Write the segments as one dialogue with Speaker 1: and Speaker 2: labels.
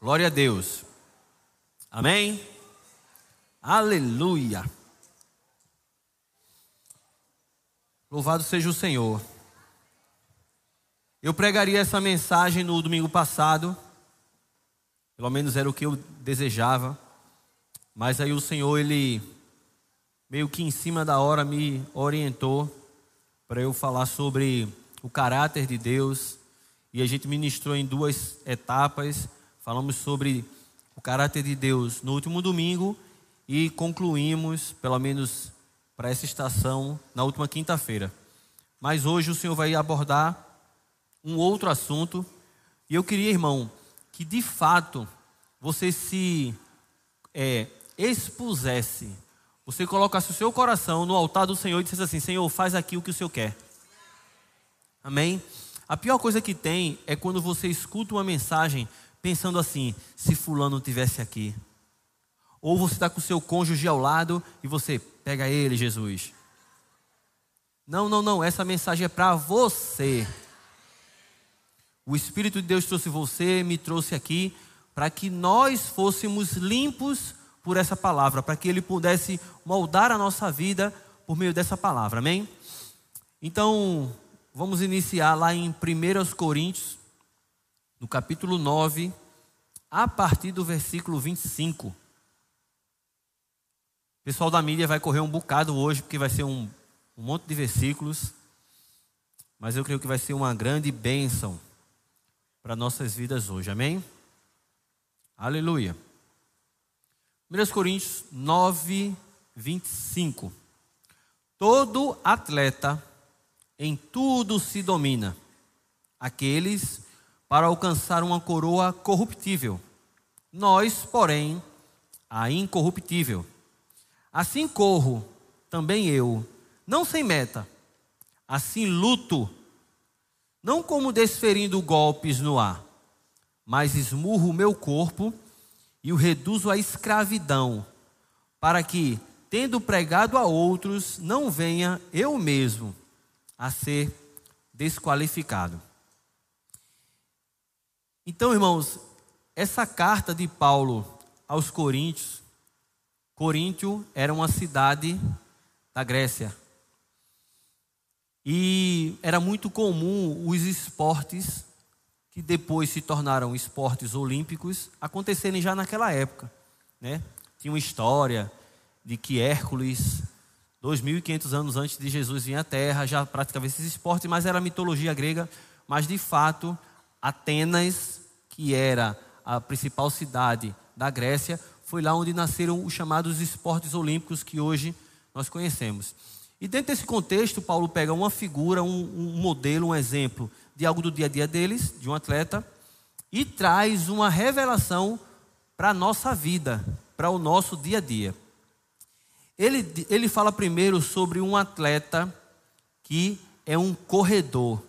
Speaker 1: Glória a Deus. Amém? Aleluia. Louvado seja o Senhor. Eu pregaria essa mensagem no domingo passado, pelo menos era o que eu desejava, mas aí o Senhor, ele meio que em cima da hora me orientou para eu falar sobre o caráter de Deus, e a gente ministrou em duas etapas. Falamos sobre o caráter de Deus no último domingo e concluímos, pelo menos para essa estação, na última quinta-feira. Mas hoje o Senhor vai abordar um outro assunto. E eu queria, irmão, que de fato você se é, expusesse, você colocasse o seu coração no altar do Senhor e dissesse assim: Senhor, faz aqui o que o Senhor quer. Amém? A pior coisa que tem é quando você escuta uma mensagem pensando assim: se Fulano tivesse aqui. Ou você está com seu cônjuge ao lado e você pega ele, Jesus. Não, não, não. Essa mensagem é para você. O Espírito de Deus trouxe você, me trouxe aqui, para que nós fôssemos limpos por essa palavra, para que Ele pudesse moldar a nossa vida por meio dessa palavra, amém? Então, vamos iniciar lá em 1 Coríntios, no capítulo 9, a partir do versículo 25. O pessoal da mídia vai correr um bocado hoje, porque vai ser um, um monte de versículos, mas eu creio que vai ser uma grande bênção para nossas vidas hoje, amém? Aleluia. 1 Coríntios 9, 25. Todo atleta em tudo se domina, aqueles para alcançar uma coroa corruptível, nós, porém, a incorruptível. Assim corro, também eu, não sem meta, assim luto não como desferindo golpes no ar, mas esmurro o meu corpo e o reduzo à escravidão, para que, tendo pregado a outros, não venha eu mesmo a ser desqualificado. Então, irmãos, essa carta de Paulo aos Coríntios, Coríntio era uma cidade da Grécia, e era muito comum os esportes que depois se tornaram esportes olímpicos acontecerem já naquela época, né? Tinha uma história de que Hércules, 2.500 anos antes de Jesus vir à Terra, já praticava esses esportes, mas era mitologia grega, mas de fato Atenas, que era a principal cidade da Grécia, foi lá onde nasceram os chamados esportes olímpicos que hoje nós conhecemos. E dentro desse contexto, Paulo pega uma figura, um, um, modelo, um exemplo de algo do dia a dia deles, de um atleta, e traz uma revelação para a nossa vida, para o nosso dia a dia. Ele, ele fala primeiro sobre um atleta que é um corredor.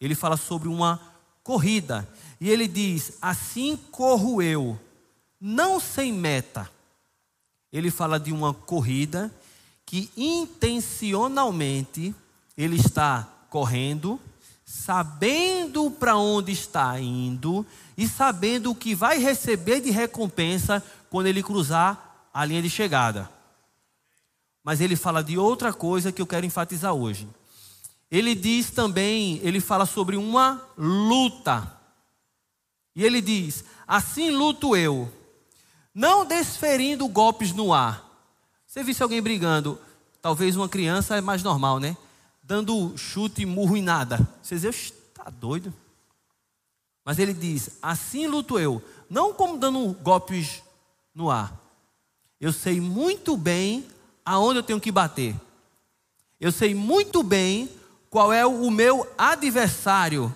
Speaker 1: Ele fala sobre uma corrida. E ele diz: Assim corro eu, não sem meta. Ele fala de uma corrida que intencionalmente ele está correndo, sabendo para onde está indo e sabendo o que vai receber de recompensa quando ele cruzar a linha de chegada. Mas ele fala de outra coisa que eu quero enfatizar hoje. Ele diz também, ele fala sobre uma luta. E ele diz: Assim luto eu, não desferindo golpes no ar você visse alguém brigando, talvez uma criança é mais normal, né? Dando chute, murro em nada. Você diz, está doido? Mas ele diz: assim luto eu, não como dando golpes no ar. Eu sei muito bem aonde eu tenho que bater. Eu sei muito bem qual é o meu adversário.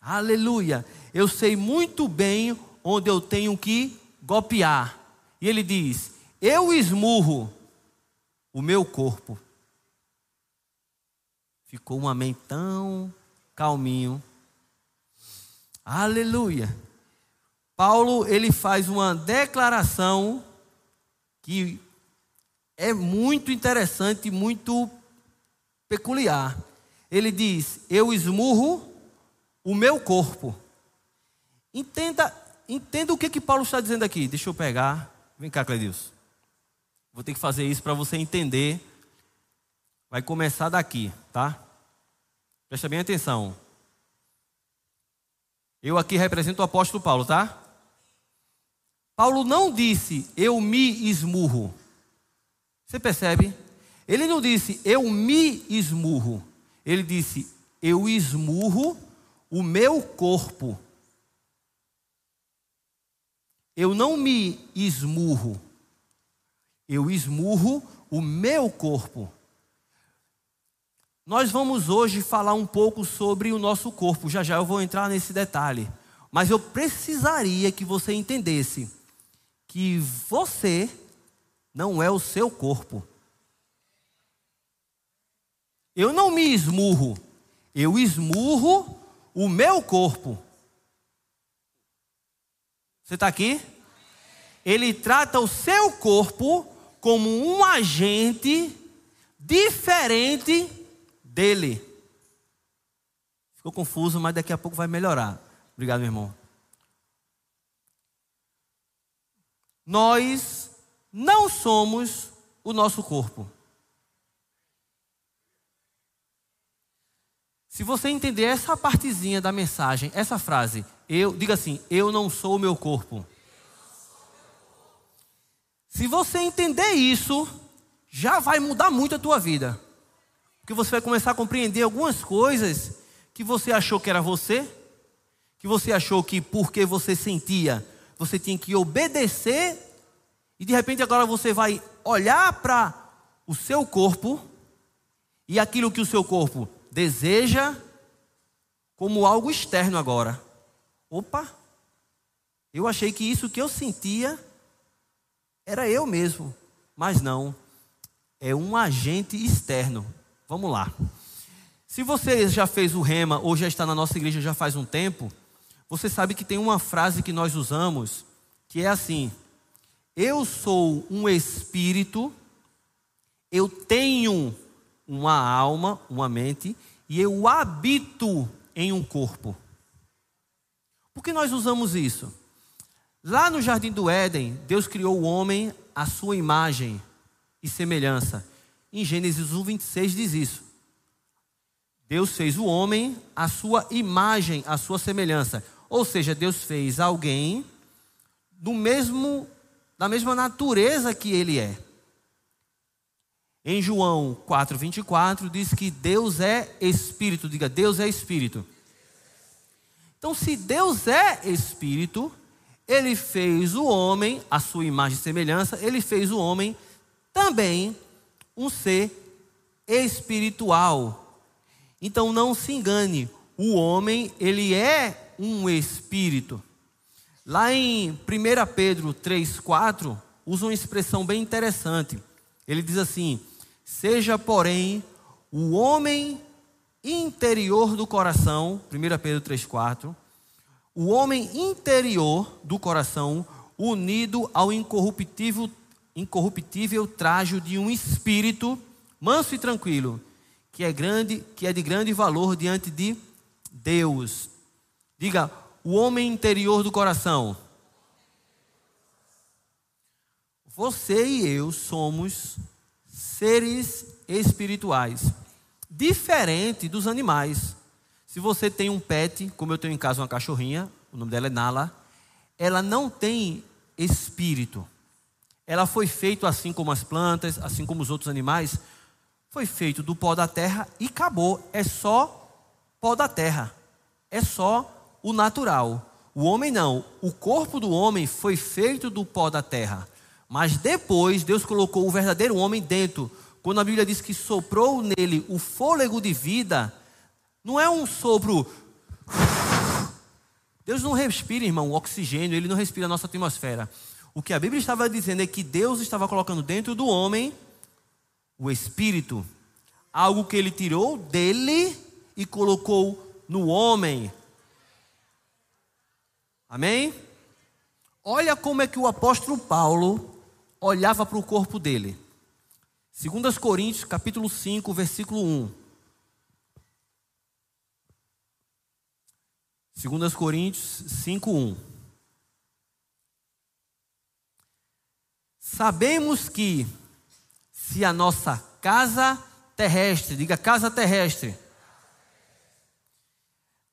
Speaker 1: Aleluia. Eu sei muito bem onde eu tenho que golpear. E ele diz: eu esmurro o meu corpo. Ficou um amém tão calminho. Aleluia. Paulo, ele faz uma declaração que é muito interessante, muito peculiar. Ele diz: Eu esmurro o meu corpo. Entenda, entenda o que, que Paulo está dizendo aqui. Deixa eu pegar. Vem cá, Cledilson. Vou ter que fazer isso para você entender. Vai começar daqui, tá? Presta bem atenção. Eu aqui represento o apóstolo Paulo, tá? Paulo não disse eu me esmurro. Você percebe? Ele não disse eu me esmurro. Ele disse eu esmurro o meu corpo. Eu não me esmurro. Eu esmurro o meu corpo. Nós vamos hoje falar um pouco sobre o nosso corpo. Já já eu vou entrar nesse detalhe. Mas eu precisaria que você entendesse que você não é o seu corpo. Eu não me esmurro, eu esmurro o meu corpo. Você está aqui? Ele trata o seu corpo como um agente diferente dele. Ficou confuso, mas daqui a pouco vai melhorar. Obrigado, meu irmão. Nós não somos o nosso corpo. Se você entender essa partezinha da mensagem, essa frase, eu, diga assim, eu não sou o meu corpo. Se você entender isso, já vai mudar muito a tua vida. Porque você vai começar a compreender algumas coisas que você achou que era você, que você achou que porque você sentia, você tinha que obedecer, e de repente agora você vai olhar para o seu corpo e aquilo que o seu corpo deseja como algo externo agora. Opa! Eu achei que isso que eu sentia era eu mesmo, mas não. É um agente externo. Vamos lá. Se você já fez o rema ou já está na nossa igreja já faz um tempo, você sabe que tem uma frase que nós usamos que é assim: Eu sou um espírito, eu tenho uma alma, uma mente, e eu habito em um corpo. Por que nós usamos isso? Lá no jardim do Éden, Deus criou o homem à sua imagem e semelhança. Em Gênesis 1, 26 diz isso. Deus fez o homem à sua imagem, à sua semelhança. Ou seja, Deus fez alguém do mesmo da mesma natureza que ele é. Em João 4:24 diz que Deus é espírito, diga, Deus é espírito. Então, se Deus é espírito, ele fez o homem, a sua imagem e semelhança, ele fez o homem também um ser espiritual. Então não se engane, o homem, ele é um espírito. Lá em 1 Pedro 3,4, usa uma expressão bem interessante. Ele diz assim: Seja, porém, o homem interior do coração, 1 Pedro 3,4, o homem interior do coração unido ao incorruptível, incorruptível trajo de um espírito manso e tranquilo, que é grande, que é de grande valor diante de Deus. Diga, o homem interior do coração. Você e eu somos seres espirituais, diferente dos animais. Se você tem um pet, como eu tenho em casa uma cachorrinha, o nome dela é Nala, ela não tem espírito. Ela foi feita assim como as plantas, assim como os outros animais, foi feito do pó da terra e acabou. É só pó da terra. É só o natural. O homem não. O corpo do homem foi feito do pó da terra. Mas depois Deus colocou o verdadeiro homem dentro. Quando a Bíblia diz que soprou nele o fôlego de vida, não é um sopro. Deus não respira, irmão, o oxigênio, ele não respira a nossa atmosfera. O que a Bíblia estava dizendo é que Deus estava colocando dentro do homem o espírito, algo que ele tirou dele e colocou no homem. Amém? Olha como é que o apóstolo Paulo olhava para o corpo dele. 2 Coríntios, capítulo 5, versículo 1. 2 Coríntios 5, 1. Sabemos que se a nossa casa terrestre, diga casa terrestre,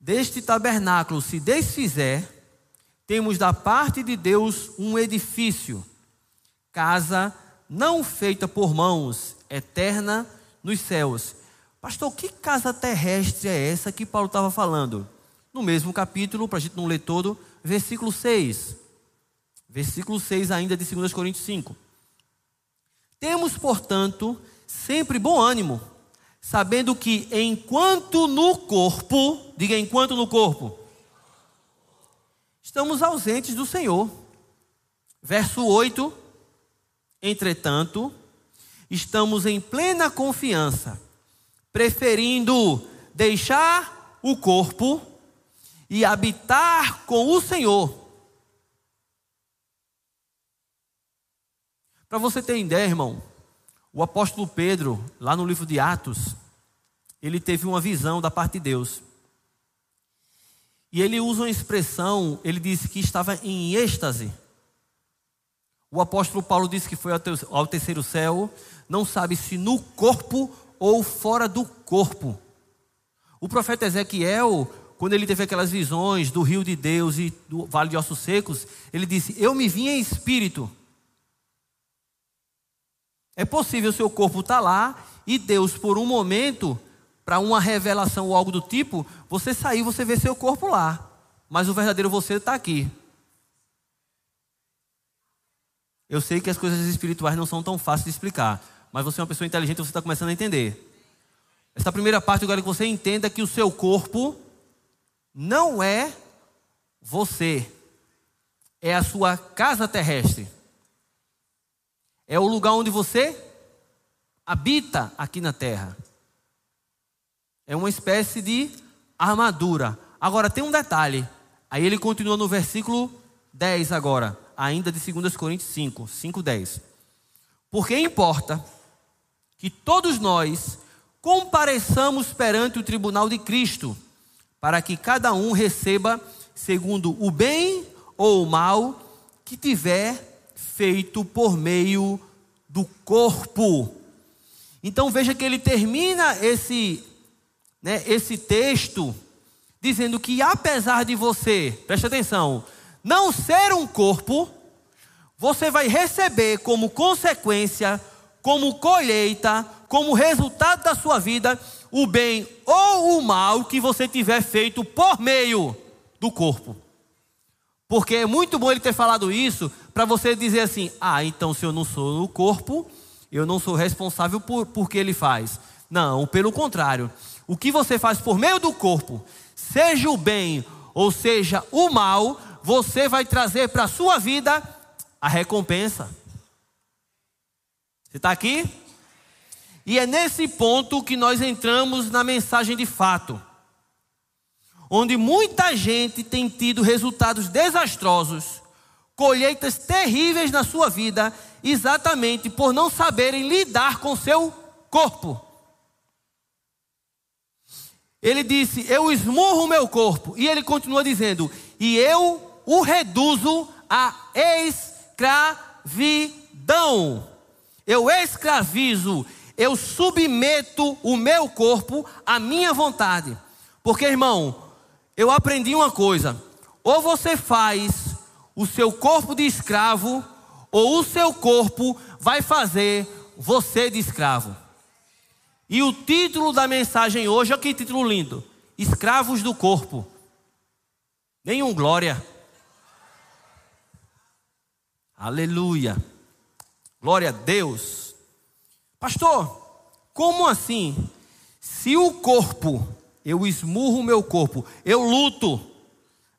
Speaker 1: deste tabernáculo se desfizer, temos da parte de Deus um edifício casa não feita por mãos, eterna nos céus. Pastor, que casa terrestre é essa que Paulo estava falando? No mesmo capítulo, para a gente não ler todo, versículo 6. Versículo 6 ainda de 2 Coríntios 5. Temos, portanto, sempre bom ânimo, sabendo que enquanto no corpo, diga enquanto no corpo, estamos ausentes do Senhor. Verso 8: Entretanto, estamos em plena confiança, preferindo deixar o corpo e habitar com o Senhor. Para você ter ideia, irmão, o apóstolo Pedro, lá no livro de Atos, ele teve uma visão da parte de Deus. E ele usa uma expressão, ele disse que estava em êxtase. O apóstolo Paulo disse que foi ao terceiro céu, não sabe se no corpo ou fora do corpo. O profeta Ezequiel, quando ele teve aquelas visões do rio de Deus e do vale de ossos secos, ele disse: Eu me vim em espírito. É possível seu corpo estar tá lá e Deus, por um momento, para uma revelação ou algo do tipo, você sair, você vê seu corpo lá. Mas o verdadeiro você está aqui. Eu sei que as coisas espirituais não são tão fáceis de explicar, mas você é uma pessoa inteligente você está começando a entender. Essa primeira parte eu quero que você entenda que o seu corpo não é você, é a sua casa terrestre, é o lugar onde você habita aqui na terra. É uma espécie de armadura. Agora tem um detalhe. Aí ele continua no versículo 10 agora, ainda de 2 Coríntios 5, 5, 10. Porque importa que todos nós compareçamos perante o tribunal de Cristo, para que cada um receba segundo o bem ou o mal que tiver feito por meio do corpo. Então veja que ele termina esse né, esse texto dizendo que apesar de você, preste atenção, não ser um corpo, você vai receber como consequência, como colheita, como resultado da sua vida, o bem ou o mal que você tiver feito por meio do corpo. Porque é muito bom ele ter falado isso para você dizer assim: ah, então se eu não sou no corpo, eu não sou responsável por, por que ele faz. Não, pelo contrário. O que você faz por meio do corpo, seja o bem ou seja o mal, você vai trazer para a sua vida a recompensa. Você está aqui? E é nesse ponto que nós entramos na mensagem de fato, onde muita gente tem tido resultados desastrosos, colheitas terríveis na sua vida, exatamente por não saberem lidar com seu corpo. Ele disse: Eu esmurro o meu corpo. E ele continua dizendo: E eu o reduzo a escravidão. Eu escravizo, eu submeto o meu corpo à minha vontade. Porque, irmão, eu aprendi uma coisa: ou você faz o seu corpo de escravo, ou o seu corpo vai fazer você de escravo. E o título da mensagem hoje, olha que título lindo: Escravos do Corpo. Nenhum glória. Aleluia. Glória a Deus. Pastor, como assim? Se o corpo, eu esmurro o meu corpo, eu luto,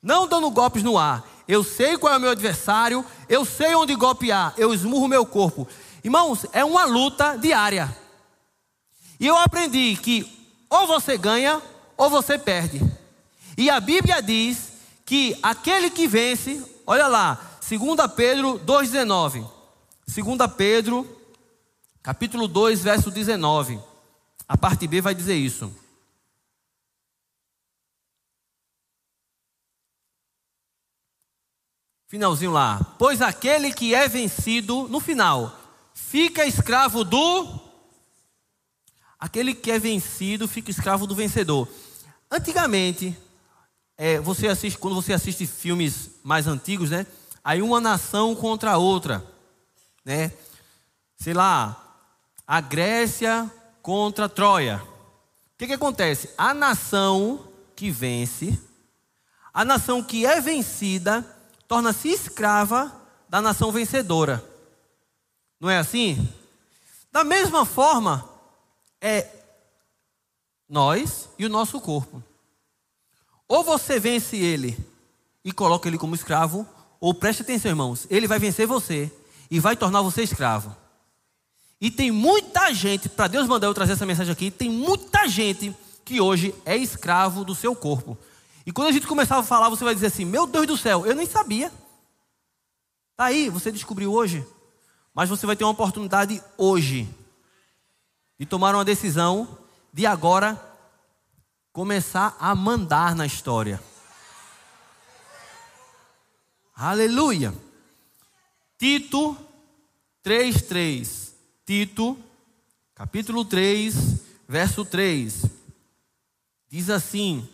Speaker 1: não dando golpes no ar, eu sei qual é o meu adversário, eu sei onde golpear, eu esmurro o meu corpo. Irmãos, é uma luta diária. E eu aprendi que ou você ganha ou você perde. E a Bíblia diz que aquele que vence, olha lá, 2 Pedro 2,19. 2 Pedro, capítulo 2, verso 19. A parte B vai dizer isso. Finalzinho lá. Pois aquele que é vencido, no final, fica escravo do. Aquele que é vencido fica escravo do vencedor. Antigamente, é, você assiste, quando você assiste filmes mais antigos, né? Aí uma nação contra a outra, né? Sei lá, a Grécia contra Troia. O que, que acontece? A nação que vence, a nação que é vencida, torna-se escrava da nação vencedora. Não é assim? Da mesma forma, é nós e o nosso corpo. Ou você vence ele e coloca ele como escravo, ou preste atenção, irmãos, ele vai vencer você e vai tornar você escravo. E tem muita gente, para Deus mandar eu trazer essa mensagem aqui, tem muita gente que hoje é escravo do seu corpo. E quando a gente começar a falar, você vai dizer assim: Meu Deus do céu, eu nem sabia. Está aí, você descobriu hoje. Mas você vai ter uma oportunidade hoje de tomar uma decisão de agora começar a mandar na história. Aleluia. Tito 3:3. Tito, capítulo 3, verso 3. Diz assim: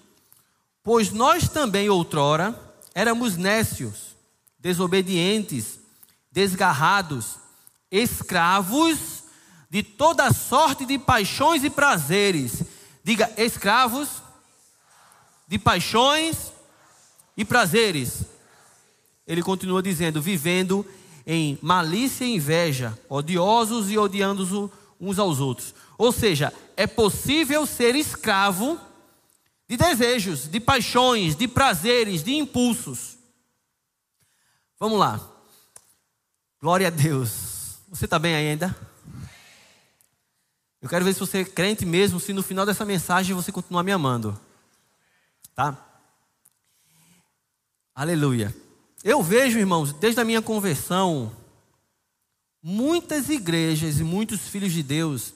Speaker 1: Pois nós também outrora éramos nécios, desobedientes, desgarrados, escravos de toda sorte de paixões e prazeres. Diga, escravos de paixões e prazeres. Ele continua dizendo: vivendo em malícia e inveja, odiosos e odiando uns aos outros. Ou seja, é possível ser escravo de desejos, de paixões, de prazeres, de impulsos. Vamos lá. Glória a Deus. Você está bem ainda? Eu quero ver se você é crente mesmo, se no final dessa mensagem você continuar me amando. Tá? Aleluia. Eu vejo, irmãos, desde a minha conversão, muitas igrejas e muitos filhos de Deus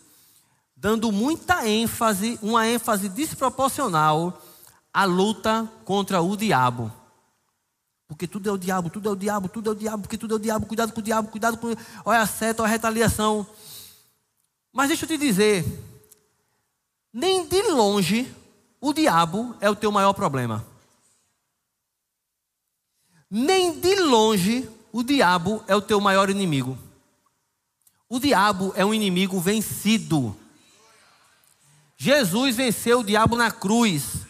Speaker 1: dando muita ênfase, uma ênfase desproporcional à luta contra o diabo. Porque tudo é o diabo, tudo é o diabo, tudo é o diabo, porque tudo é o diabo, cuidado com o diabo, cuidado com. Olha a seta, olha a retaliação. Mas deixa eu te dizer, nem de longe o diabo é o teu maior problema. Nem de longe o diabo é o teu maior inimigo. O diabo é um inimigo vencido. Jesus venceu o diabo na cruz.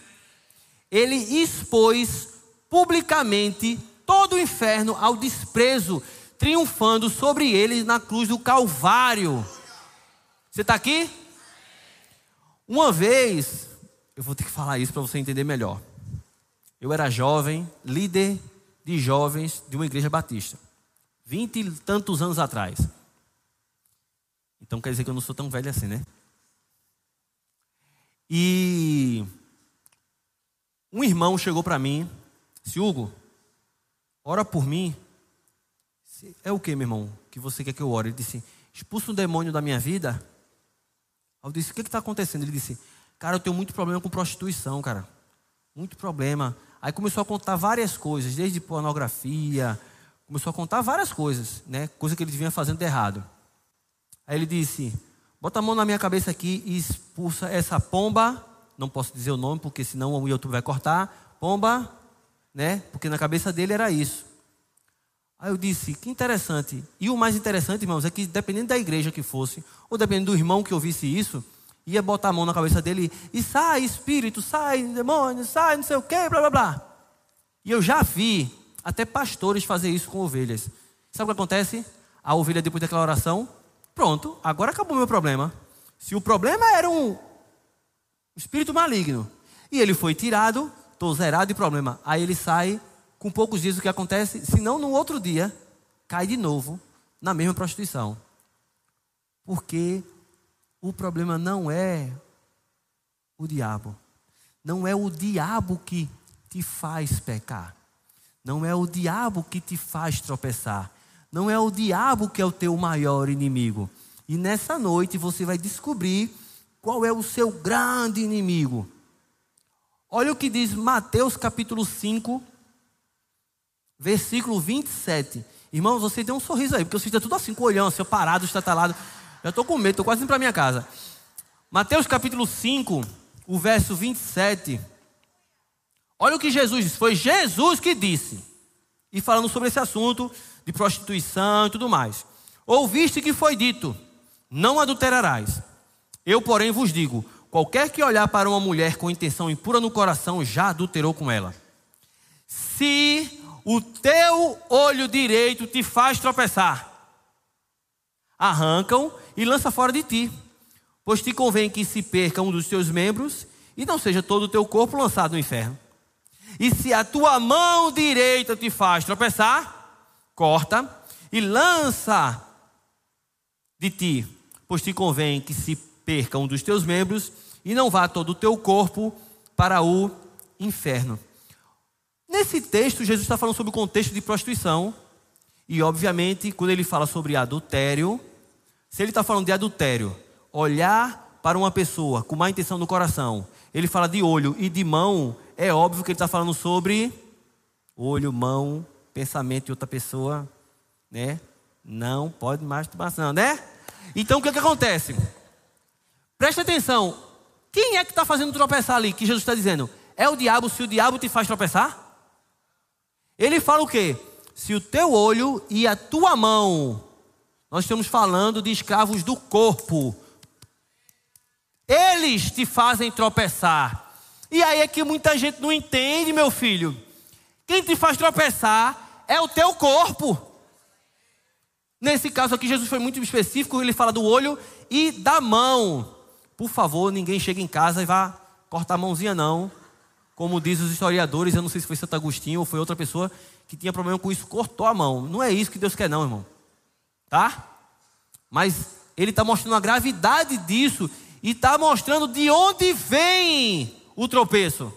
Speaker 1: Ele expôs publicamente todo o inferno ao desprezo, triunfando sobre ele na cruz do Calvário. Você está aqui? Uma vez, eu vou ter que falar isso para você entender melhor. Eu era jovem, líder de jovens de uma igreja batista. Vinte e tantos anos atrás. Então quer dizer que eu não sou tão velho assim, né? E um irmão chegou para mim, disse, Hugo, ora por mim. É o que, meu irmão, que você quer que eu ore? Ele disse, expulsa um demônio da minha vida. Eu disse, o que está acontecendo? Ele disse, cara, eu tenho muito problema com prostituição, cara. Muito problema. Aí começou a contar várias coisas, desde pornografia, começou a contar várias coisas, né? Coisa que ele vinha fazendo de errado. Aí ele disse: Bota a mão na minha cabeça aqui e expulsa essa pomba. Não posso dizer o nome, porque senão o YouTube vai cortar. Pomba, né? Porque na cabeça dele era isso. Aí eu disse, que interessante. E o mais interessante, irmãos, é que dependendo da igreja que fosse, ou dependendo do irmão que ouvisse isso, ia botar a mão na cabeça dele e sai, espírito, sai, demônio, sai, não sei o quê, blá blá blá. E eu já vi até pastores fazer isso com ovelhas. Sabe o que acontece? A ovelha, depois daquela oração, pronto, agora acabou o meu problema. Se o problema era um espírito maligno e ele foi tirado, estou zerado de problema. Aí ele sai, com poucos dias o que acontece? Se não, no outro dia, cai de novo na mesma prostituição. Porque o problema não é o diabo. Não é o diabo que te faz pecar. Não é o diabo que te faz tropeçar. Não é o diabo que é o teu maior inimigo. E nessa noite você vai descobrir qual é o seu grande inimigo. Olha o que diz Mateus capítulo 5, versículo 27. Irmãos, você tem um sorriso aí, porque você está tudo assim, com o olhão, assim, parado, estatalado. Já estou com medo, estou quase indo para minha casa. Mateus capítulo 5, o verso 27. Olha o que Jesus disse. Foi Jesus que disse. E falando sobre esse assunto de prostituição e tudo mais. Ouviste que foi dito: Não adulterarás. Eu, porém, vos digo: qualquer que olhar para uma mulher com intenção impura no coração já adulterou com ela. Se o teu olho direito te faz tropeçar, arranca-o e lança fora de ti, pois te convém que se perca um dos teus membros e não seja todo o teu corpo lançado no inferno. E se a tua mão direita te faz tropeçar, corta e lança de ti, pois te convém que se perca um dos teus membros e não vá todo o teu corpo para o inferno. Nesse texto, Jesus está falando sobre o contexto de prostituição. E, obviamente, quando ele fala sobre adultério, se ele está falando de adultério, olhar para uma pessoa com má intenção no coração, ele fala de olho e de mão, é óbvio que ele está falando sobre olho, mão, pensamento de outra pessoa, né? Não pode masturbação, né? Então o que, que acontece? Presta atenção. Quem é que está fazendo tropeçar ali? Que Jesus está dizendo? É o diabo, se o diabo te faz tropeçar? Ele fala o quê? Se o teu olho e a tua mão, nós estamos falando de escravos do corpo, eles te fazem tropeçar. E aí é que muita gente não entende, meu filho. Quem te faz tropeçar é o teu corpo. Nesse caso aqui, Jesus foi muito específico, ele fala do olho e da mão. Por favor, ninguém chega em casa e vá cortar a mãozinha, não. Como diz os historiadores, eu não sei se foi Santo Agostinho ou foi outra pessoa que tinha problema com isso, cortou a mão. Não é isso que Deus quer, não, irmão. Tá? Mas ele está mostrando a gravidade disso e está mostrando de onde vem o tropeço.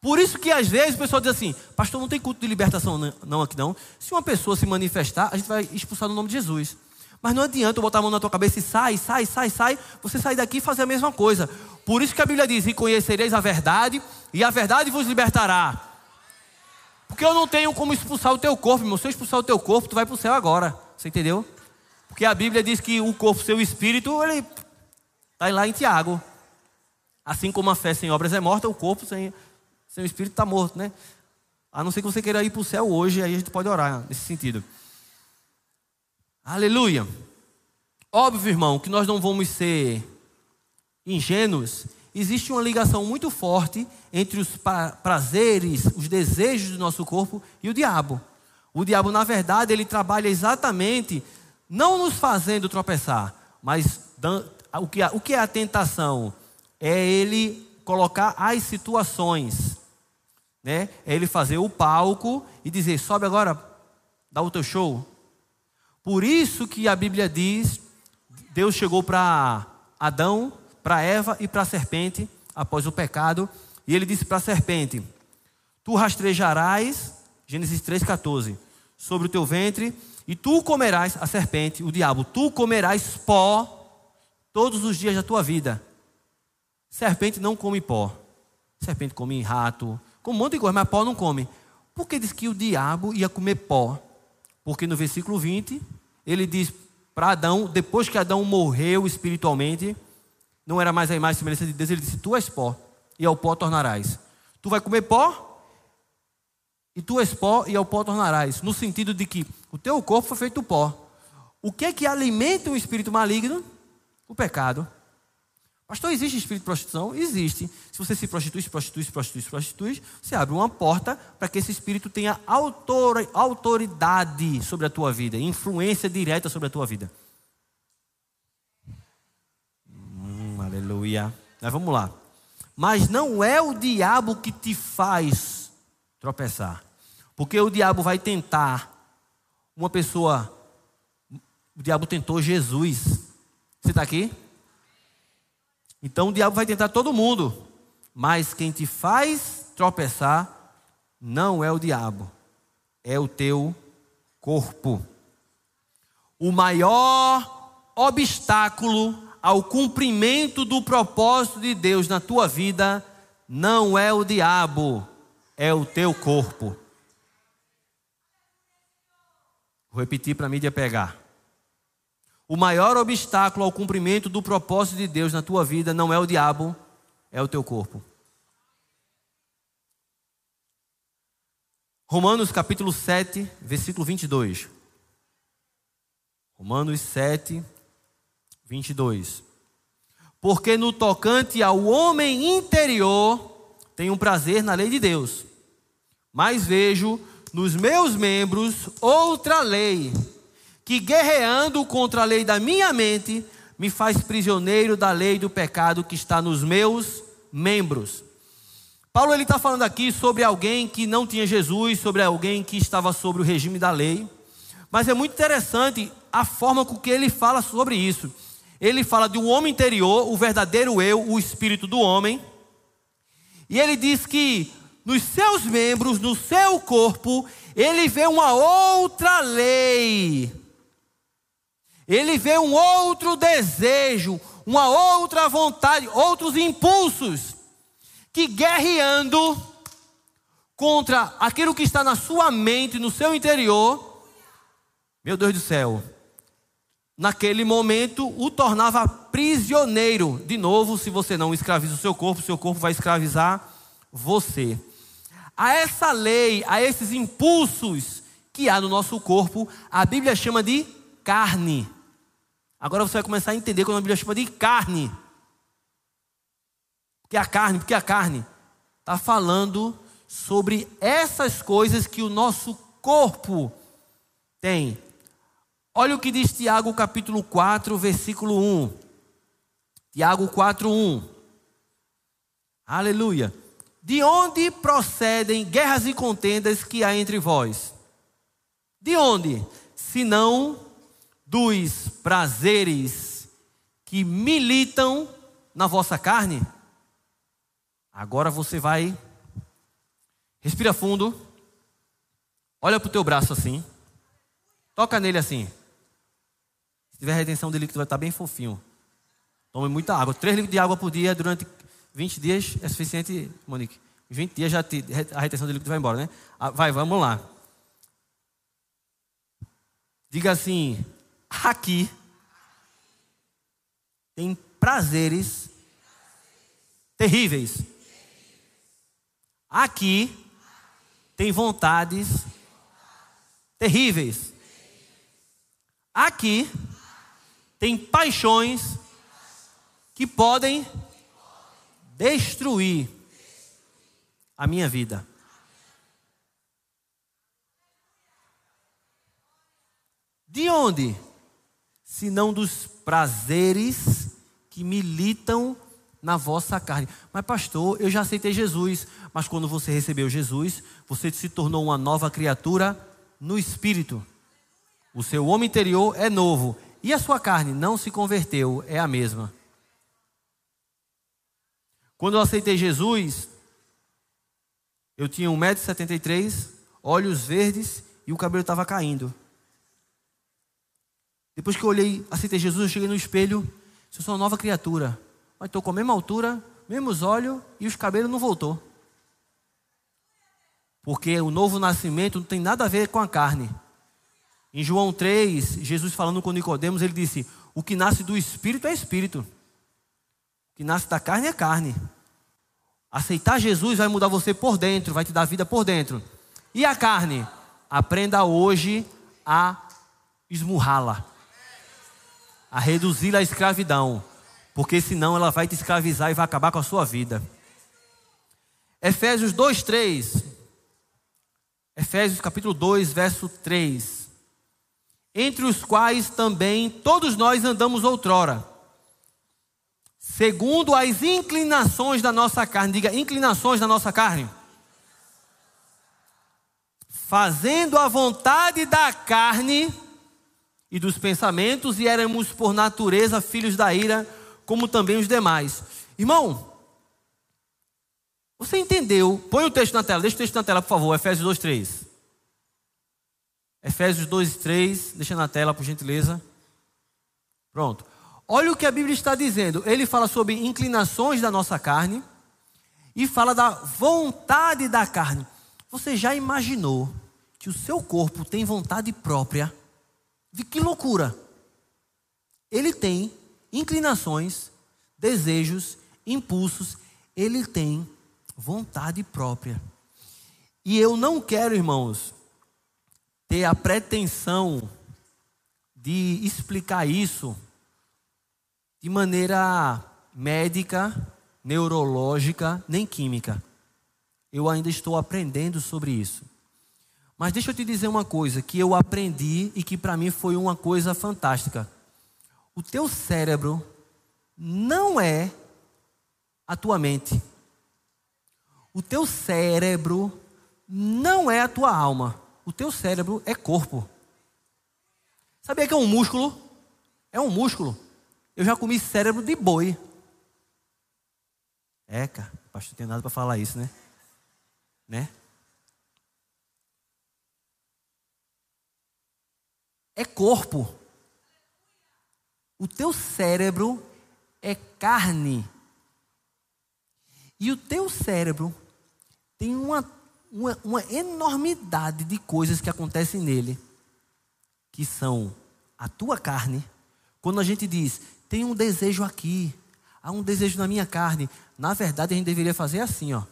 Speaker 1: Por isso que às vezes o pessoal diz assim, pastor, não tem culto de libertação não aqui não. Se uma pessoa se manifestar, a gente vai expulsar no nome de Jesus. Mas não adianta eu botar a mão na tua cabeça e sai, sai, sai, sai. Você sair daqui e fazer a mesma coisa. Por isso que a Bíblia diz: E conhecereis a verdade, e a verdade vos libertará. Porque eu não tenho como expulsar o teu corpo, irmão. Se eu expulsar o teu corpo, tu vai para o céu agora. Você entendeu? Porque a Bíblia diz que o corpo, seu espírito, ele está lá em Tiago. Assim como a fé sem obras é morta, o corpo sem seu espírito está morto, né? A não ser que você queira ir para o céu hoje, aí a gente pode orar nesse sentido. Aleluia. Óbvio, irmão, que nós não vamos ser ingênuos. Existe uma ligação muito forte entre os prazeres, os desejos do nosso corpo e o diabo. O diabo, na verdade, ele trabalha exatamente não nos fazendo tropeçar, mas o que, é a tentação? É ele colocar as situações né? É ele fazer o palco e dizer: sobe agora, dá o teu show. Por isso que a Bíblia diz: Deus chegou para Adão, para Eva e para a serpente após o pecado, e ele disse para a serpente: Tu rastrejarás, Gênesis 3,14, sobre o teu ventre, e tu comerás, a serpente, o diabo, tu comerás pó todos os dias da tua vida. Serpente não come pó. Serpente come rato, com um monte de coisa, mas pó não come. Por que diz que o diabo ia comer pó? Porque no versículo 20, ele diz para Adão, depois que Adão morreu espiritualmente, não era mais a imagem e semelhança de Deus, ele disse: Tu és pó, e ao pó tornarás. Tu vai comer pó, e tu és pó, e ao pó tornarás. No sentido de que o teu corpo foi feito pó. O que é que alimenta o espírito maligno? O pecado. Pastor, existe espírito de prostituição? Existe. Se você se prostitui, se prostitui, se prostitui, se prostitui, você abre uma porta para que esse espírito tenha autor, autoridade sobre a tua vida, influência direta sobre a tua vida. Hum, aleluia. Mas vamos lá. Mas não é o diabo que te faz tropeçar. Porque o diabo vai tentar uma pessoa. O diabo tentou Jesus. Você está aqui? Então o diabo vai tentar todo mundo, mas quem te faz tropeçar não é o diabo, é o teu corpo. O maior obstáculo ao cumprimento do propósito de Deus na tua vida não é o diabo, é o teu corpo. Vou repetir para a mídia pegar. O maior obstáculo ao cumprimento do propósito de Deus na tua vida não é o diabo, é o teu corpo. Romanos capítulo 7, versículo 22. Romanos 7, 22. Porque no tocante ao homem interior, tenho prazer na lei de Deus, mas vejo nos meus membros outra lei, que guerreando contra a lei da minha mente, me faz prisioneiro da lei do pecado que está nos meus membros. Paulo ele está falando aqui sobre alguém que não tinha Jesus, sobre alguém que estava sobre o regime da lei. Mas é muito interessante a forma com que ele fala sobre isso. Ele fala de um homem interior, o verdadeiro eu, o espírito do homem. E ele diz que nos seus membros, no seu corpo, ele vê uma outra lei. Ele vê um outro desejo, uma outra vontade, outros impulsos que guerreando contra aquilo que está na sua mente, no seu interior, meu Deus do céu, naquele momento o tornava prisioneiro. De novo, se você não escraviza o seu corpo, seu corpo vai escravizar você. A essa lei, a esses impulsos que há no nosso corpo, a Bíblia chama de carne. Agora você vai começar a entender quando a Bíblia chama de carne. Porque a carne, porque a carne está falando sobre essas coisas que o nosso corpo tem. Olha o que diz Tiago capítulo 4, versículo 1. Tiago 4, 1. Aleluia. De onde procedem guerras e contendas que há entre vós? De onde? Senão dos prazeres que militam na vossa carne? Agora você vai, respira fundo, olha para o teu braço assim, toca nele assim. Se tiver retenção de líquido, vai estar bem fofinho. Tome muita água. 3 litros de água por dia durante 20 dias é suficiente, Monique. 20 dias já te, a retenção de líquido vai embora, né? Ah, vai, vamos lá. Diga assim: aqui tem prazeres terríveis. Aqui tem vontades terríveis. Aqui tem paixões que podem destruir a minha vida. De onde? Se não dos prazeres que militam na vossa carne. Mas, pastor, eu já aceitei Jesus. Mas quando você recebeu Jesus, você se tornou uma nova criatura no espírito. O seu homem interior é novo e a sua carne não se converteu, é a mesma. Quando eu aceitei Jesus, eu tinha 1,73m, olhos verdes e o cabelo estava caindo. Depois que eu olhei, aceitei Jesus, eu cheguei no espelho, eu sou uma nova criatura. Mas estou com a mesma altura, mesmos olhos e os cabelos não voltou. Porque o novo nascimento não tem nada a ver com a carne. Em João 3, Jesus falando com Nicodemos, ele disse: "O que nasce do espírito é espírito. O que nasce da carne é carne." Aceitar Jesus vai mudar você por dentro, vai te dar vida por dentro. E a carne? Aprenda hoje a esmurrá-la, a reduzi-la à escravidão, porque senão ela vai te escravizar e vai acabar com a sua vida. Efésios 2, 3. Efésios capítulo 2, verso 3 entre os quais também todos nós andamos outrora, segundo as inclinações da nossa carne. Diga, inclinações da nossa carne. Fazendo a vontade da carne e dos pensamentos, e éramos por natureza filhos da ira, como também os demais. Irmão, você entendeu? Põe o texto na tela, deixa o texto na tela, por favor, Efésios 2, 3. Efésios 2 e 3, deixa na tela, por gentileza. Pronto. Olha o que a Bíblia está dizendo. Ele fala sobre inclinações da nossa carne e fala da vontade da carne. Você já imaginou que o seu corpo tem vontade própria? De que loucura! Ele tem inclinações, desejos, impulsos, ele tem vontade própria. E eu não quero, irmãos, ter a pretensão de explicar isso de maneira médica, neurológica, nem química. Eu ainda estou aprendendo sobre isso. Mas deixa eu te dizer uma coisa que eu aprendi e que para mim foi uma coisa fantástica. O teu cérebro não é a tua mente. O teu cérebro não é a tua alma. O teu cérebro é corpo. Sabia que é um músculo? É um músculo. Eu já comi cérebro de boi. É, cara, pastor, tem nada para falar isso, né? Né? É corpo. O teu cérebro é carne. E o teu cérebro tem uma, uma, uma enormidade de coisas que acontecem nele, que são a tua carne. Quando a gente diz, tem um desejo aqui, há um desejo na minha carne, na verdade, a gente deveria fazer assim, ó.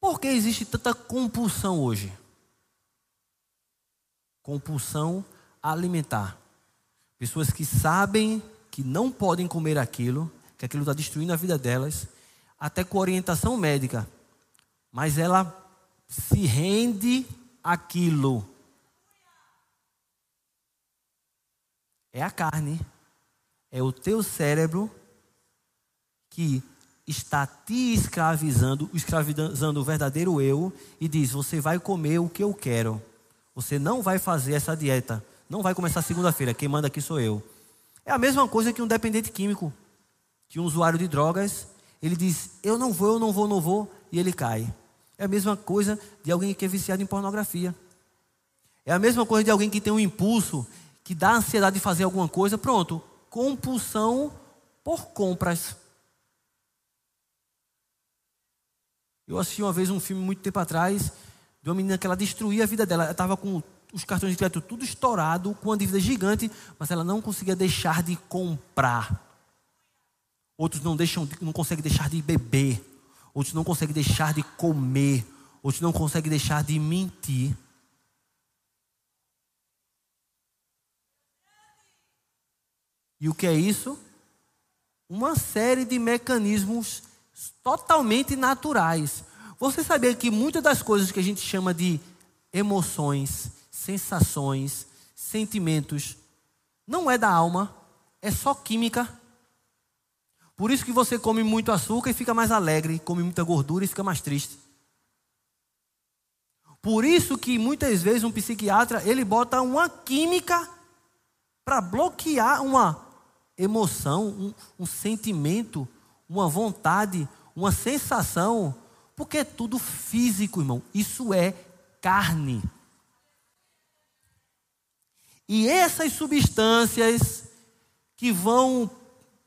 Speaker 1: Por que existe tanta compulsão hoje? Compulsão alimentar. Pessoas que sabem que não podem comer aquilo, que aquilo está destruindo a vida delas, até com orientação médica mas ela se rende àquilo. É a carne, é o teu cérebro que está te escravizando, escravizando o verdadeiro eu e diz: Você vai comer o que eu quero. Você não vai fazer essa dieta. Não vai começar segunda-feira. Quem manda aqui sou eu. É a mesma coisa que um dependente químico, que um usuário de drogas. Ele diz: Eu não vou, eu não vou, não vou. E ele cai. É a mesma coisa de alguém que é viciado em pornografia. É a mesma coisa de alguém que tem um impulso, que dá ansiedade de fazer alguma coisa. Pronto, compulsão por compras. Eu assisti uma vez um filme muito tempo atrás de uma menina que ela destruía a vida dela. Ela estava com os cartões de crédito tudo estourado, com uma dívida gigante, mas ela não conseguia deixar de comprar. Outros não deixam, não conseguem deixar de beber outros não conseguem deixar de comer, outros não conseguem deixar de mentir. E o que é isso? Uma série de mecanismos totalmente naturais. Você sabia que muitas das coisas que a gente chama de emoções, sensações, sentimentos, não é da alma, é só química? Por isso que você come muito açúcar e fica mais alegre, come muita gordura e fica mais triste. Por isso que muitas vezes um psiquiatra, ele bota uma química para bloquear uma emoção, um, um, sentimento, uma vontade, uma sensação, porque é tudo físico, irmão. Isso é carne. E essas substâncias que vão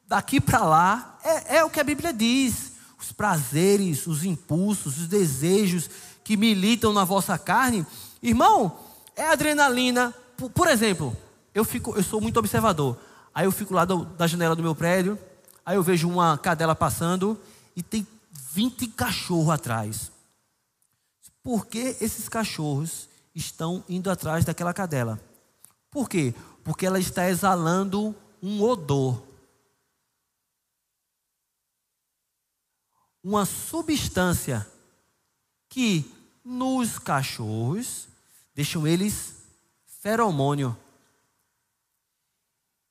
Speaker 1: daqui para lá, é, é o que a Bíblia diz. Os prazeres, os impulsos, os desejos que militam na vossa carne, irmão, é adrenalina. Por, por exemplo, eu, fico, eu sou muito observador. Aí eu fico lá do, da janela do meu prédio, aí eu vejo uma cadela passando e tem 20 cachorros atrás. Por que esses cachorros estão indo atrás daquela cadela? Por quê? Porque ela está exalando um odor. uma substância que nos cachorros deixam eles feromônio.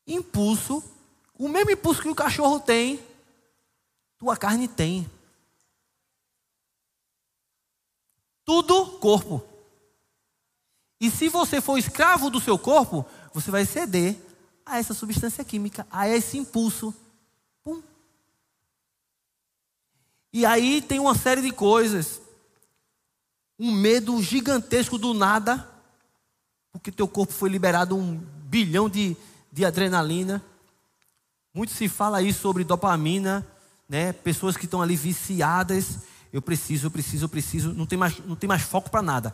Speaker 1: Impulso, o mesmo impulso que o cachorro tem, tua carne tem. Tudo corpo. E se você for escravo do seu corpo, você vai ceder a essa substância química, a esse impulso. Pum, e aí tem uma série de coisas. Um medo gigantesco do nada, porque teu corpo foi liberado um bilhão de, de adrenalina. Muito se fala aí sobre dopamina, né? Pessoas que estão ali viciadas. Eu preciso, eu preciso, eu preciso. Não tem mais, não tem mais foco para nada.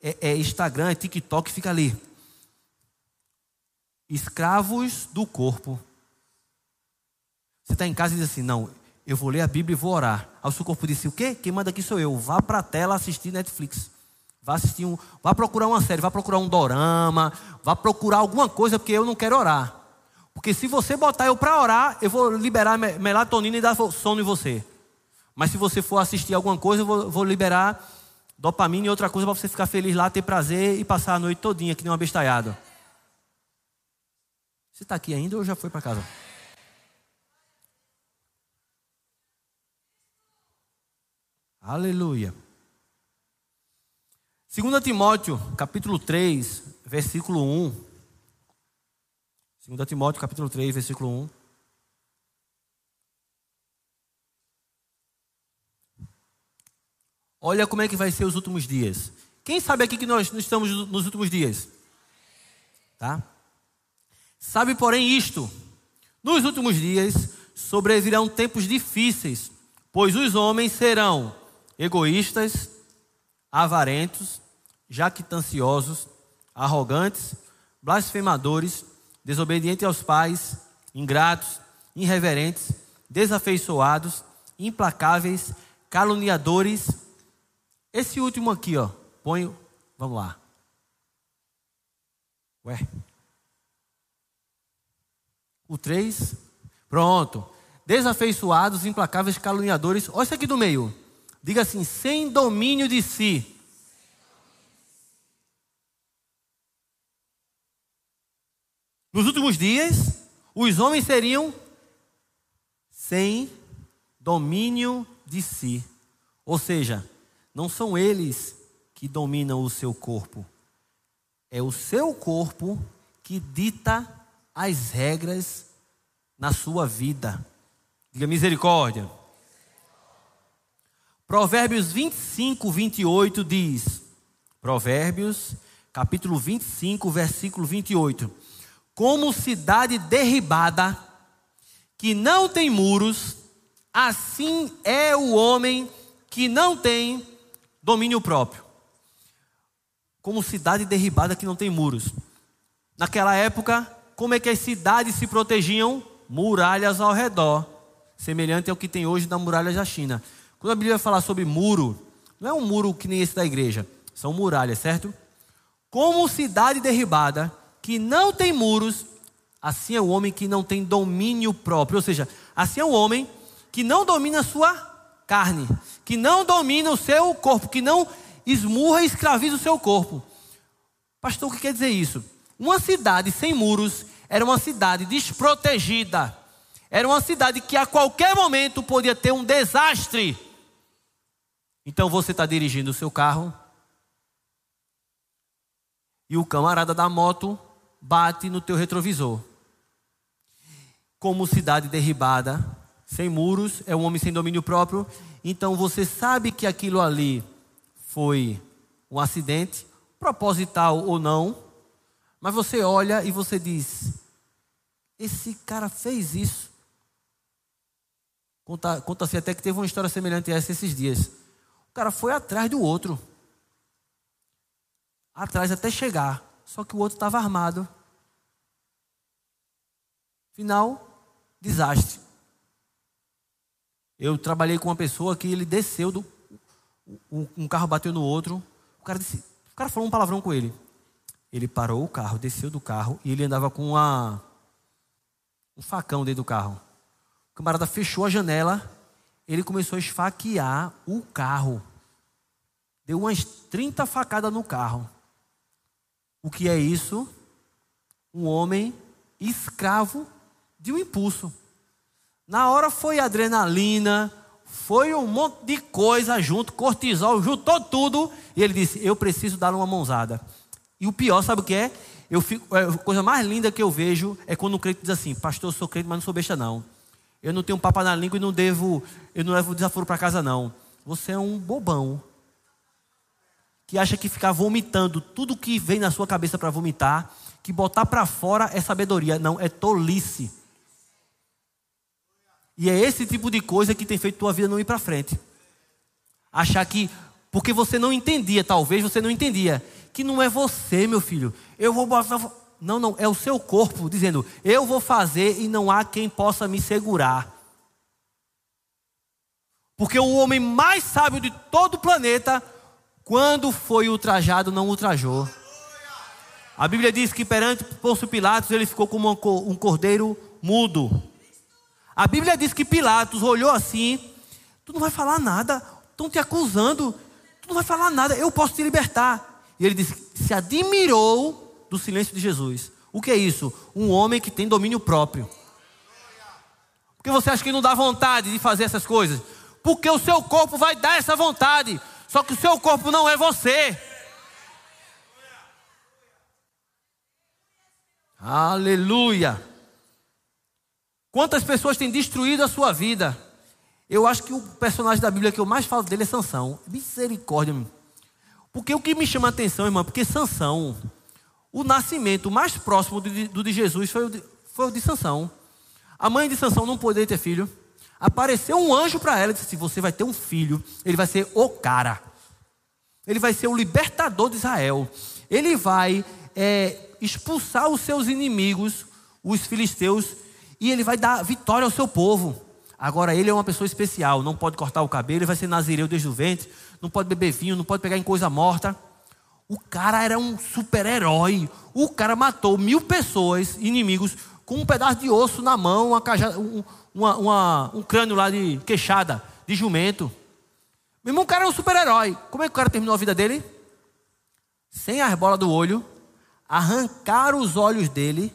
Speaker 1: É, é Instagram, é TikTok, fica ali. Escravos do corpo. Você está em casa e diz assim: não, eu vou ler a Bíblia e vou orar. Aí o seu corpo disse: o quê? Quem manda aqui sou eu. Vá para a tela assistir Netflix. Vá assistir um, vá procurar uma série, vá procurar um dorama, vá procurar alguma coisa, porque eu não quero orar. Porque se você botar eu para orar, eu vou liberar melatonina e dar sono em você. Mas se você for assistir alguma coisa, eu vou, vou liberar dopamina e outra coisa para você ficar feliz lá, ter prazer e passar a noite todinha que nem uma bestalhada. Você está aqui ainda ou já foi para casa? Aleluia. 2 Timóteo, capítulo 3, versículo 1. 2 Timóteo, capítulo 3, versículo 1. Olha como é que vai ser os últimos dias. Quem sabe aqui que nós estamos nos últimos dias? Tá? Sabe, porém, isto: nos últimos dias sobrevirão tempos difíceis, pois os homens serão egoístas, avarentos, jactanciosos, arrogantes, blasfemadores, desobedientes aos pais, ingratos, irreverentes, desafeiçoados, implacáveis, caluniadores. Esse último aqui, ó, põe, vamos lá. Ué. O 3, pronto. Desafeiçoados, implacáveis, caluniadores. Olha isso aqui do meio. Diga assim: sem domínio de si. Nos últimos dias, os homens seriam sem domínio de si. Ou seja, não são eles que dominam o seu corpo. É o seu corpo que dita as regras na sua vida. Diga misericórdia. Provérbios 25, 28 diz: Provérbios, capítulo 25, versículo 28. Como cidade derribada, que não tem muros, assim é o homem que não tem domínio próprio. Como cidade derribada que não tem muros. Naquela época, como é que as cidades se protegiam? Muralhas ao redor, semelhante ao que tem hoje na muralha da China. Quando a Bíblia vai falar sobre muro, não é um muro que nem esse da igreja, são muralhas, certo? Como cidade derribada, que não tem muros, assim é o homem que não tem domínio próprio. Ou seja, assim é o homem que não domina a sua carne, que não domina o seu corpo, que não esmurra e escraviza o seu corpo. Pastor, o que quer dizer isso? Uma cidade sem muros era uma cidade desprotegida. Era uma cidade que a qualquer momento podia ter um desastre. Então você está dirigindo o seu carro e o camarada da moto bate no teu retrovisor. Como cidade derribada, sem muros, é um homem sem domínio próprio. Então você sabe que aquilo ali foi um acidente, proposital ou não, mas você olha e você diz: esse cara fez isso. Conta-se conta até que teve uma história semelhante a essa esses dias cara foi atrás do outro. Atrás até chegar. Só que o outro estava armado. Final, desastre. Eu trabalhei com uma pessoa que ele desceu do. Um carro bateu no outro. O cara disse. O cara falou um palavrão com ele. Ele parou o carro, desceu do carro e ele andava com uma, um facão dentro do carro. O camarada fechou a janela ele começou a esfaquear o carro. Deu umas 30 facadas no carro. O que é isso? Um homem escravo de um impulso. Na hora foi adrenalina, foi um monte de coisa junto, cortisol, juntou tudo. E ele disse: Eu preciso dar uma mãozada. E o pior, sabe o que é? Eu fico, a coisa mais linda que eu vejo é quando o crente diz assim: Pastor, eu sou crente, mas não sou besta, não. Eu não tenho papo na língua e não devo, eu não levo desaforo para casa não. Você é um bobão que acha que ficar vomitando tudo que vem na sua cabeça para vomitar, que botar para fora é sabedoria, não, é tolice. E é esse tipo de coisa que tem feito tua vida não ir para frente. Achar que, porque você não entendia, talvez você não entendia, que não é você, meu filho. Eu vou botar. Não, não, é o seu corpo dizendo: eu vou fazer e não há quem possa me segurar. Porque o homem mais sábio de todo o planeta, quando foi ultrajado, não ultrajou. A Bíblia diz que perante Pôncio Pilatos ele ficou como um cordeiro mudo. A Bíblia diz que Pilatos olhou assim: Tu não vai falar nada, estão te acusando, tu não vai falar nada, eu posso te libertar. E ele disse: Se admirou do silêncio de Jesus. O que é isso? Um homem que tem domínio próprio. Porque você acha que não dá vontade de fazer essas coisas? Porque o seu corpo vai dar essa vontade. Só que o seu corpo não é você. Aleluia. Quantas pessoas têm destruído a sua vida? Eu acho que o personagem da Bíblia que eu mais falo dele é Sansão. Misericórdia. Porque o que me chama a atenção, irmão, porque Sansão, o nascimento mais próximo do de Jesus foi o de, foi o de Sansão. A mãe de Sansão não poderia ter filho. Apareceu um anjo para ela e disse: Você vai ter um filho, ele vai ser o cara. Ele vai ser o libertador de Israel. Ele vai é, expulsar os seus inimigos, os filisteus, e ele vai dar vitória ao seu povo. Agora, ele é uma pessoa especial, não pode cortar o cabelo, ele vai ser nazireu desde o ventre, não pode beber vinho, não pode pegar em coisa morta. O cara era um super-herói. O cara matou mil pessoas, inimigos, com um pedaço de osso na mão, uma cajada, um, uma, uma, um crânio lá de queixada, de jumento. Meu irmão, o cara era um super-herói. Como é que o cara terminou a vida dele? Sem as bolas do olho, arrancaram os olhos dele,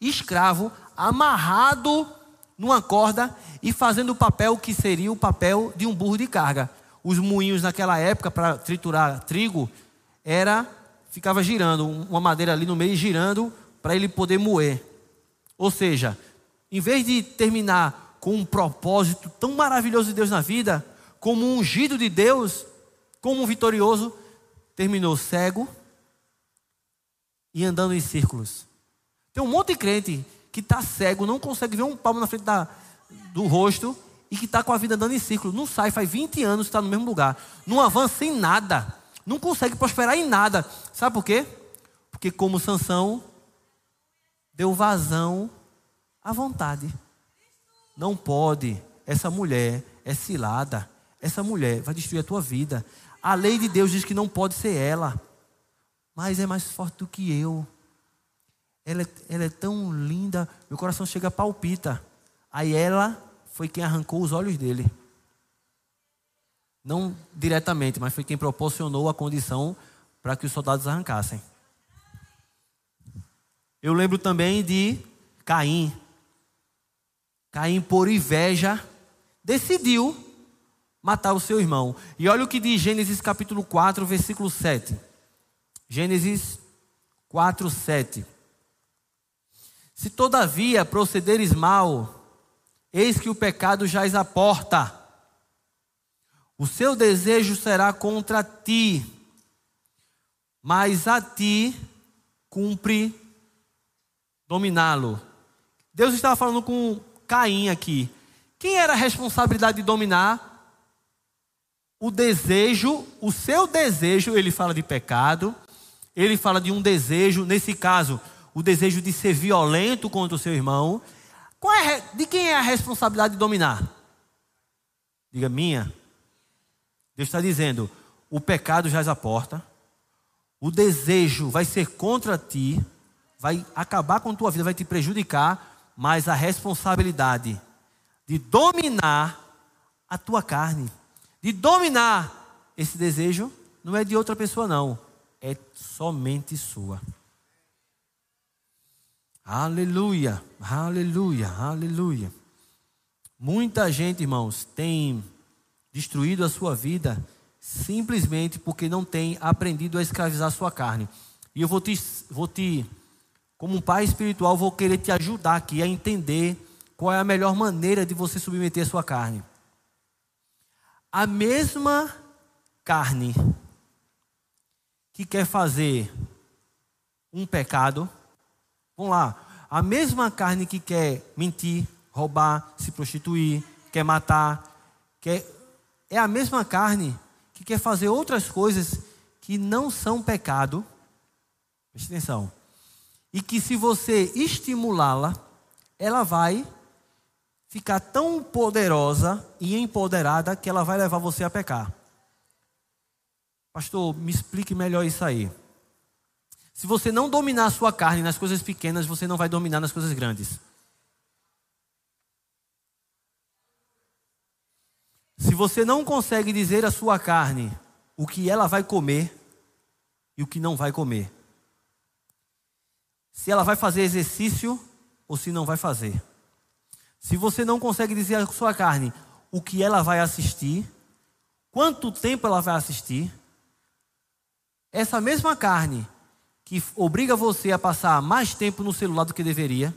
Speaker 1: escravo, amarrado numa corda e fazendo o papel que seria o papel de um burro de carga. Os moinhos naquela época para triturar trigo era ficava girando, uma madeira ali no meio girando para ele poder moer. Ou seja, em vez de terminar com um propósito tão maravilhoso de Deus na vida, como um ungido de Deus, como um vitorioso, terminou cego, e andando em círculos. Tem um monte de crente que está cego, não consegue ver um palmo na frente da, do rosto e que está com a vida andando em círculo. Não sai, faz 20 anos está no mesmo lugar. Não avança em nada. Não consegue prosperar em nada. Sabe por quê? Porque, como Sansão, deu vazão à vontade. Não pode. Essa mulher é cilada. Essa mulher vai destruir a tua vida. A lei de Deus diz que não pode ser ela mas é mais forte do que eu. Ela é, ela é tão linda, meu coração chega a palpita. Aí ela foi quem arrancou os olhos dele. Não diretamente, mas foi quem proporcionou a condição para que os soldados arrancassem. Eu lembro também de Caim. Caim, por inveja, decidiu matar o seu irmão. E olha o que diz Gênesis capítulo 4, versículo 7. Gênesis 4, 7. Se todavia procederes mal, eis que o pecado jaz à porta. O seu desejo será contra ti, mas a ti cumpre dominá-lo. Deus estava falando com Caim aqui. Quem era a responsabilidade de dominar? O desejo, o seu desejo, ele fala de pecado, ele fala de um desejo, nesse caso, o desejo de ser violento contra o seu irmão. É, de quem é a responsabilidade de dominar? Diga, minha. Deus está dizendo: o pecado já à porta, o desejo vai ser contra ti, vai acabar com a tua vida, vai te prejudicar, mas a responsabilidade de dominar a tua carne, de dominar esse desejo, não é de outra pessoa, não é somente sua. Aleluia, aleluia, aleluia. Muita gente, irmãos, tem destruído a sua vida simplesmente porque não tem aprendido a escravizar a sua carne. E eu vou te, vou te, como um pai espiritual, vou querer te ajudar aqui a entender qual é a melhor maneira de você submeter a sua carne. A mesma carne que quer fazer um pecado, vamos lá, a mesma carne que quer mentir, roubar, se prostituir, quer matar, quer é a mesma carne que quer fazer outras coisas que não são pecado. Preste atenção. E que se você estimulá-la, ela vai ficar tão poderosa e empoderada que ela vai levar você a pecar. Pastor, me explique melhor isso aí. Se você não dominar a sua carne nas coisas pequenas, você não vai dominar nas coisas grandes. Se você não consegue dizer à sua carne o que ela vai comer e o que não vai comer, se ela vai fazer exercício ou se não vai fazer, se você não consegue dizer à sua carne o que ela vai assistir, quanto tempo ela vai assistir, essa mesma carne que obriga você a passar mais tempo no celular do que deveria,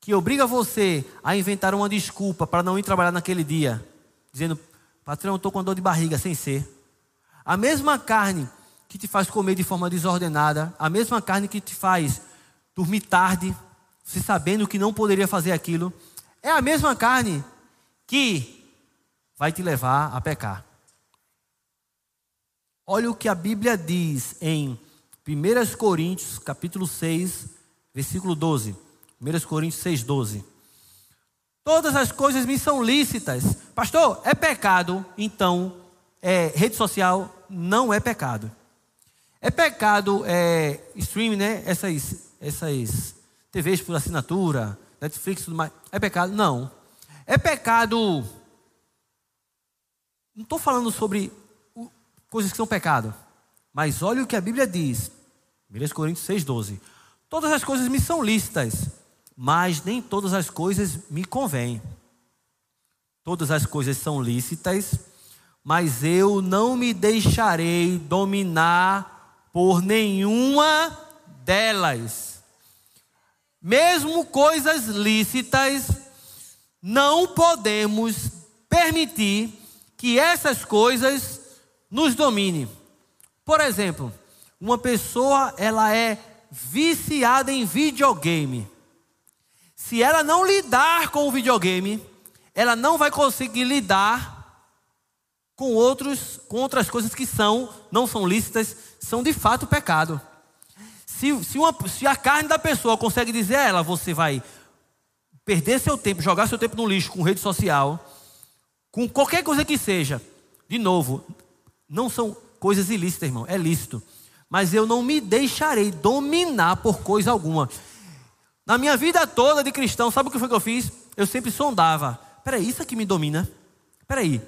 Speaker 1: que obriga você a inventar uma desculpa para não ir trabalhar naquele dia, dizendo, patrão, estou com dor de barriga, sem ser. A mesma carne que te faz comer de forma desordenada, a mesma carne que te faz dormir tarde, se sabendo que não poderia fazer aquilo, é a mesma carne que vai te levar a pecar. Olha o que a Bíblia diz em 1 Coríntios, capítulo 6, versículo 12. 1 Coríntios 6, 12. Todas as coisas me são lícitas. Pastor, é pecado, então, é, rede social não é pecado. É pecado é, stream, né? Essas, essas TVs por assinatura, Netflix tudo mais. É pecado? Não. É pecado. Não estou falando sobre coisas que são pecado. Mas olha o que a Bíblia diz. 1 Coríntios 6,12. Todas as coisas me são lícitas, mas nem todas as coisas me convêm. Todas as coisas são lícitas, mas eu não me deixarei dominar por nenhuma delas. Mesmo coisas lícitas, não podemos permitir que essas coisas nos domine. Por exemplo, uma pessoa ela é viciada em videogame. Se ela não lidar com o videogame, ela não vai conseguir lidar com outros, com outras coisas que são, não são lícitas, são de fato pecado. Se, se, uma, se a carne da pessoa consegue dizer a ela, você vai perder seu tempo, jogar seu tempo no lixo com rede social, com qualquer coisa que seja, de novo, não são coisas ilícitas, irmão, é lícito. Mas eu não me deixarei dominar por coisa alguma. Na minha vida toda de cristão, sabe o que foi que eu fiz? Eu sempre sondava. Peraí, isso aqui me domina? Peraí,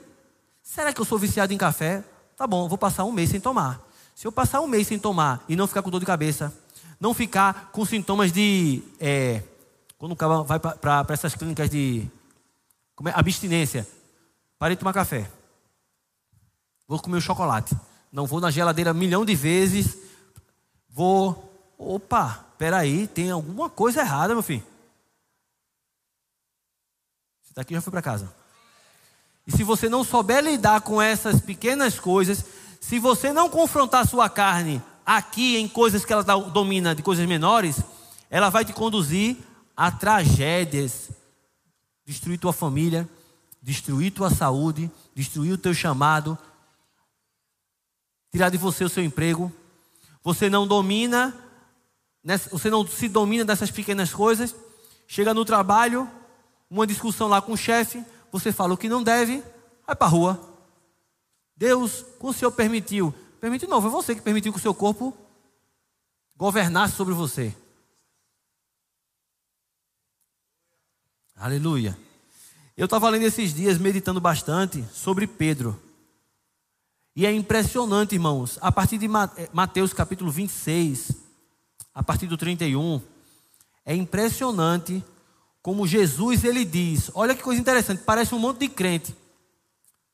Speaker 1: será que eu sou viciado em café? Tá bom, vou passar um mês sem tomar. Se eu passar um mês sem tomar e não ficar com dor de cabeça, não ficar com sintomas de. É, quando o cara vai para essas clínicas de é, abstinência, parei de tomar café. Vou comer o chocolate. Não vou na geladeira milhão de vezes. Vou. Opa, peraí, tem alguma coisa errada, meu filho. Você está aqui já foi para casa. E se você não souber lidar com essas pequenas coisas, se você não confrontar sua carne aqui em coisas que ela domina, de coisas menores, ela vai te conduzir a tragédias, destruir tua família, destruir tua saúde, destruir o teu chamado, tirar de você o seu emprego. Você não domina, você não se domina dessas pequenas coisas. Chega no trabalho, uma discussão lá com o chefe, você fala o que não deve, vai para a rua. Deus, com o Senhor permitiu, permitiu não, foi você que permitiu que o seu corpo governasse sobre você. Aleluia. Eu estava lendo esses dias, meditando bastante sobre Pedro. E é impressionante, irmãos, a partir de eh, Mateus capítulo 26, a partir do 31, é impressionante como Jesus ele diz, olha que coisa interessante, parece um monte de crente.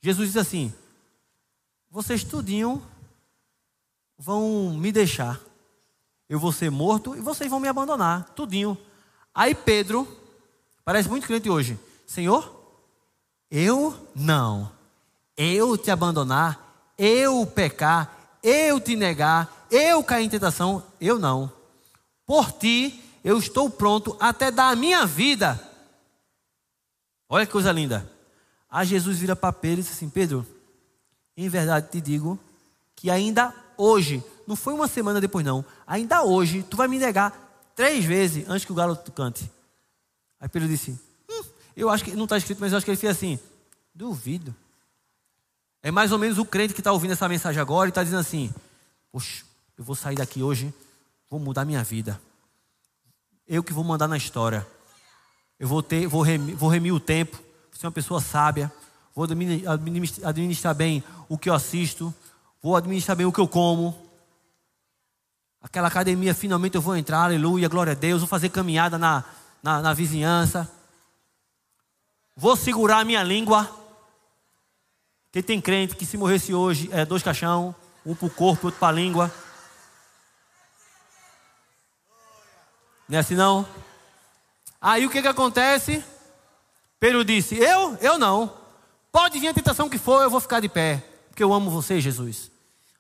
Speaker 1: Jesus diz assim: Vocês tudinho vão me deixar. Eu vou ser morto e vocês vão me abandonar, tudinho. Aí Pedro, parece muito crente hoje. Senhor, eu não. Eu te abandonar eu pecar, eu te negar, eu cair em tentação, eu não. Por ti, eu estou pronto até dar a minha vida Olha que coisa linda. Aí Jesus vira para Pedro e diz assim: Pedro, em verdade te digo que ainda hoje, não foi uma semana depois, não, ainda hoje, tu vai me negar três vezes antes que o galo cante. Aí Pedro disse: hum, Eu acho que não está escrito, mas eu acho que ele fez assim: Duvido. É mais ou menos o crente que está ouvindo essa mensagem agora e está dizendo assim: Poxa, eu vou sair daqui hoje, vou mudar minha vida. Eu que vou mandar na história. Eu vou ter, vou remir, vou remir o tempo, ser uma pessoa sábia, vou administrar bem o que eu assisto, vou administrar bem o que eu como. Aquela academia, finalmente eu vou entrar, aleluia, glória a Deus, vou fazer caminhada na, na, na vizinhança. Vou segurar a minha língua. Quem tem crente que se morresse hoje é dois caixão, um para o corpo, outro para a língua. Não é assim não? Aí o que que acontece? Pedro disse: Eu? Eu não. Pode vir a tentação que for, eu vou ficar de pé, porque eu amo você, Jesus.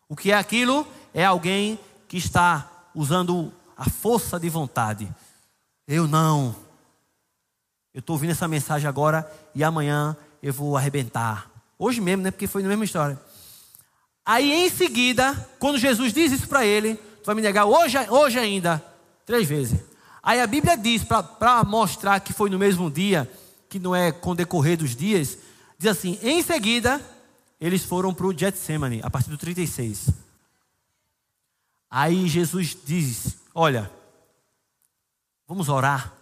Speaker 1: O que é aquilo? É alguém que está usando a força de vontade. Eu não. Eu estou ouvindo essa mensagem agora e amanhã eu vou arrebentar. Hoje mesmo, né? Porque foi na mesma história. Aí em seguida, quando Jesus diz isso para ele, tu vai me negar hoje, hoje ainda, três vezes. Aí a Bíblia diz, para mostrar que foi no mesmo dia, que não é com o decorrer dos dias, diz assim: em seguida, eles foram para o Getsemane, a partir do 36. Aí Jesus diz: Olha, vamos orar.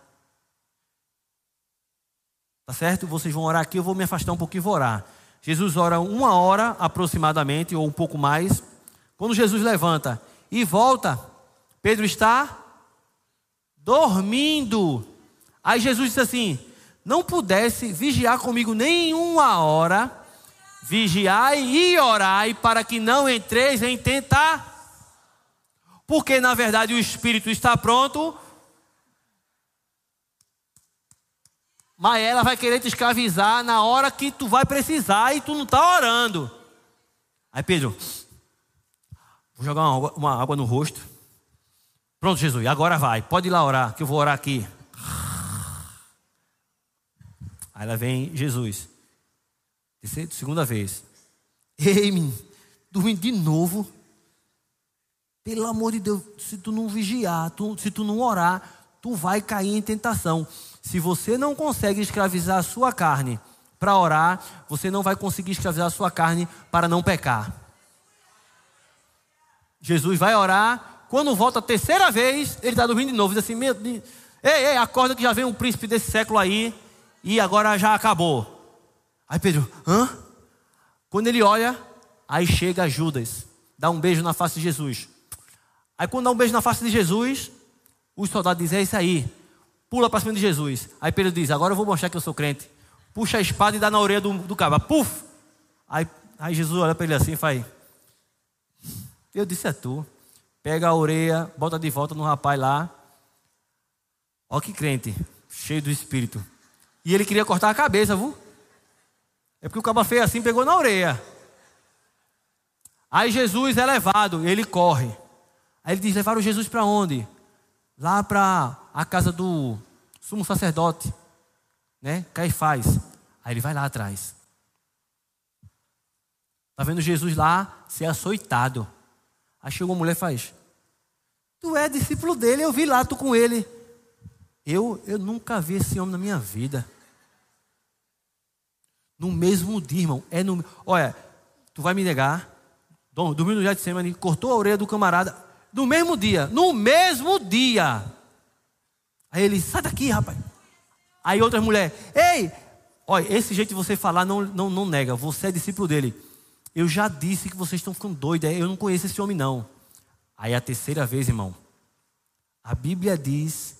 Speaker 1: Tá certo? Vocês vão orar aqui, eu vou me afastar um pouquinho e vou orar. Jesus ora uma hora aproximadamente, ou um pouco mais. Quando Jesus levanta e volta, Pedro está dormindo. Aí Jesus disse assim: Não pudesse vigiar comigo nenhuma hora, vigiai e orai para que não entreis em tentar. Porque na verdade o espírito está pronto, mas ela vai querer te escravizar na hora que tu vai precisar e tu não está orando. Aí Pedro, vou jogar uma água, uma água no rosto. Pronto, Jesus, agora vai. Pode ir lá orar, que eu vou orar aqui. Aí lá vem Jesus. Segunda vez. Ei, menino, dormindo de novo. Pelo amor de Deus, se tu não vigiar, tu, se tu não orar, tu vai cair em tentação. Se você não consegue escravizar a sua carne para orar, você não vai conseguir escravizar a sua carne para não pecar. Jesus vai orar, quando volta a terceira vez, ele está dormindo de novo. Diz assim: ei, ei, acorda que já vem um príncipe desse século aí e agora já acabou. Aí Pedro, hã? Quando ele olha, aí chega Judas, dá um beijo na face de Jesus. Aí quando dá um beijo na face de Jesus, os soldados dizem: é isso aí, pula para cima de Jesus. Aí Pedro diz: agora eu vou mostrar que eu sou crente. Puxa a espada e dá na orelha do, do cabo, puf! Aí, aí Jesus olha para ele assim e faz: eu disse é tu pega a orelha, bota de volta no rapaz lá. Ó que crente, cheio do espírito. E ele queria cortar a cabeça, viu? É porque o caba feio assim pegou na orelha. Aí Jesus é levado, ele corre. Aí ele diz: levaram Jesus para onde? Lá para a casa do sumo sacerdote, né? Caifás. Aí ele vai lá atrás. Tá vendo Jesus lá ser açoitado. Aí chegou uma mulher e faz: Tu é discípulo dele, eu vi lá, tu com ele. Eu, eu nunca vi esse homem na minha vida. No mesmo dia, irmão. É no, olha, tu vai me negar. Dormiu no Getsemane, cortou a orelha do camarada. No mesmo dia. No mesmo dia. Aí ele, sai daqui, rapaz. Aí outra mulher, ei, olha, esse jeito de você falar não, não, não nega. Você é discípulo dele. Eu já disse que vocês estão ficando doidos. É, eu não conheço esse homem, não. Aí a terceira vez, irmão, a Bíblia diz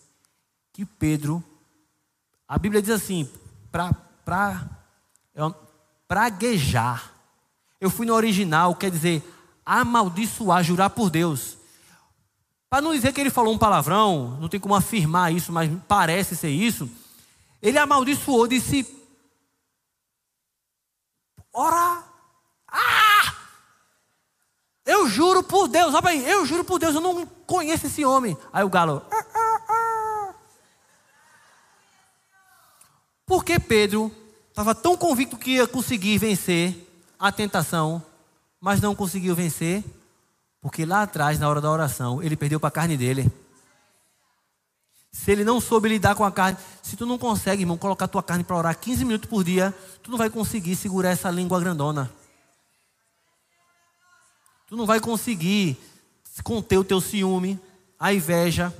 Speaker 1: que Pedro, a Bíblia diz assim, para pra, é praguejar. Eu fui no original, quer dizer, amaldiçoar, jurar por Deus. Para não dizer que ele falou um palavrão, não tem como afirmar isso, mas parece ser isso. Ele amaldiçoou, disse: Ora, ah! Eu juro por Deus, olha aí, eu juro por Deus, eu não conheço esse homem. Aí o galo. Ah, ah, ah. Por que Pedro estava tão convicto que ia conseguir vencer a tentação, mas não conseguiu vencer? Porque lá atrás, na hora da oração, ele perdeu para a carne dele. Se ele não soube lidar com a carne, se tu não consegue, irmão, colocar tua carne para orar 15 minutos por dia, tu não vai conseguir segurar essa língua grandona. Tu não vai conseguir conter o teu ciúme, a inveja,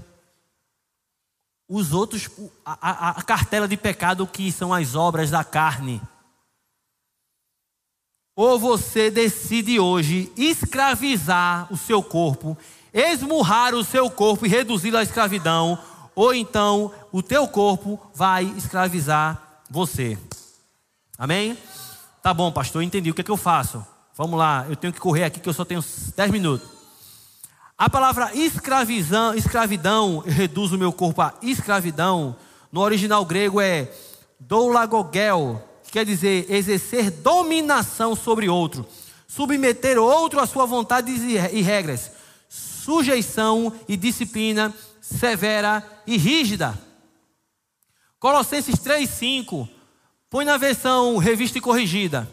Speaker 1: os outros, a, a, a cartela de pecado que são as obras da carne. Ou você decide hoje escravizar o seu corpo, esmurrar o seu corpo e reduzi-lo à escravidão, ou então o teu corpo vai escravizar você. Amém? Tá bom, pastor, entendi. O que é que eu faço? Vamos lá, eu tenho que correr aqui que eu só tenho 10 minutos. A palavra escravizão, escravidão, reduz o meu corpo a escravidão, no original grego é doulagogel, quer dizer exercer dominação sobre outro, submeter outro à sua vontade e regras, sujeição e disciplina severa e rígida. Colossenses 3:5. Põe na versão revista e corrigida.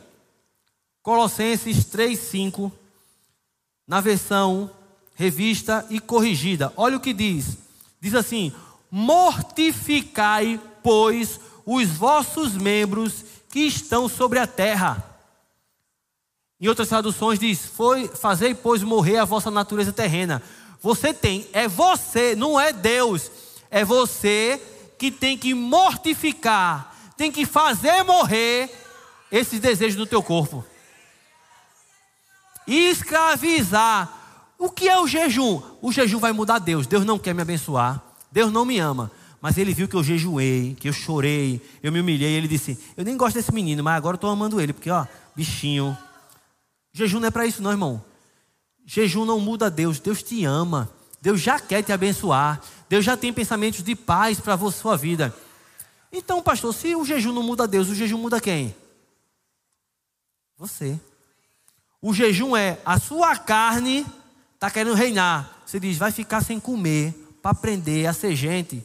Speaker 1: Colossenses 3:5 na versão revista e corrigida. Olha o que diz. Diz assim: Mortificai, pois, os vossos membros que estão sobre a terra. Em outras traduções diz: Foi, fazei, pois, morrer a vossa natureza terrena. Você tem, é você, não é Deus. É você que tem que mortificar, tem que fazer morrer esses desejos do teu corpo. Escravizar. O que é o jejum? O jejum vai mudar Deus. Deus não quer me abençoar. Deus não me ama. Mas ele viu que eu jejuei, que eu chorei, eu me humilhei. Ele disse: Eu nem gosto desse menino, mas agora eu estou amando ele, porque, ó, bichinho. Jejum não é para isso, não, irmão. Jejum não muda Deus, Deus te ama. Deus já quer te abençoar. Deus já tem pensamentos de paz para a sua vida. Então, pastor, se o jejum não muda Deus, o jejum muda quem? Você. O jejum é a sua carne está querendo reinar. Você diz, vai ficar sem comer para aprender a ser gente.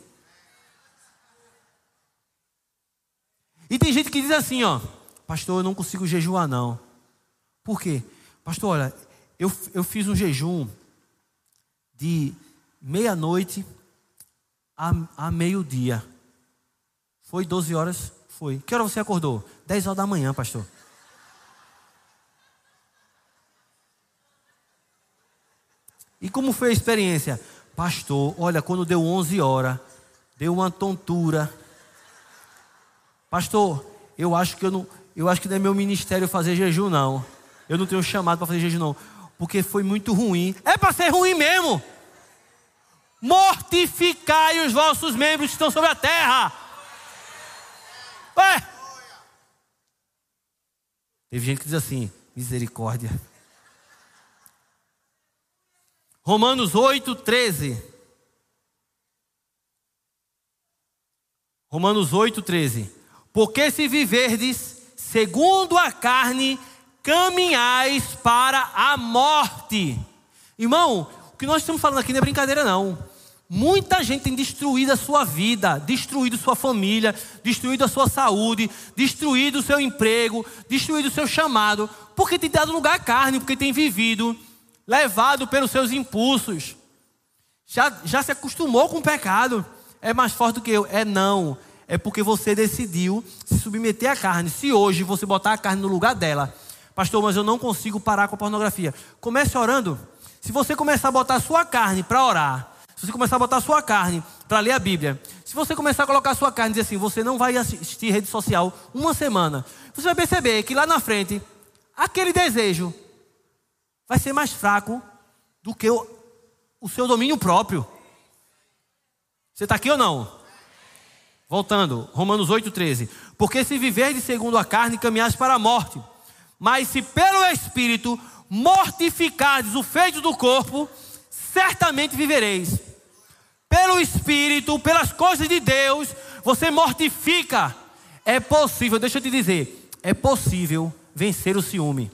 Speaker 1: E tem gente que diz assim, ó, pastor, eu não consigo jejuar não. Por quê? Pastor, olha, eu, eu fiz um jejum de meia-noite a, a meio-dia. Foi 12 horas? Foi. Que hora você acordou? 10 horas da manhã, pastor. E como foi a experiência? Pastor, olha, quando deu 11 horas, deu uma tontura. Pastor, eu acho que eu não, eu acho que não é meu ministério fazer jejum não. Eu não tenho chamado para fazer jejum não porque foi muito ruim. É para ser ruim mesmo. Mortificai os vossos membros que estão sobre a terra. Ué? Teve gente que diz assim: misericórdia. Romanos 8, 13. Romanos 8, 13. Porque se viverdes segundo a carne, caminhais para a morte. Irmão, o que nós estamos falando aqui não é brincadeira, não. Muita gente tem destruído a sua vida, destruído sua família, destruído a sua saúde, destruído o seu emprego, destruído o seu chamado, porque tem dado lugar à carne, porque tem vivido, levado pelos seus impulsos. Já, já se acostumou com o pecado. É mais forte do que eu. É não. É porque você decidiu se submeter à carne. Se hoje você botar a carne no lugar dela, Pastor, mas eu não consigo parar com a pornografia. Comece orando. Se você começar a botar a sua carne para orar, se você começar a botar a sua carne para ler a Bíblia, se você começar a colocar a sua carne e dizer assim, você não vai assistir rede social uma semana, você vai perceber que lá na frente, aquele desejo vai ser mais fraco do que o, o seu domínio próprio. Você está aqui ou não? Voltando, Romanos 8,13. Porque se viver de segundo a carne, caminhaste para a morte. Mas se pelo Espírito mortificardes o feito do corpo, certamente vivereis. Pelo Espírito, pelas coisas de Deus, você mortifica. É possível, deixa eu te dizer, é possível vencer o ciúme.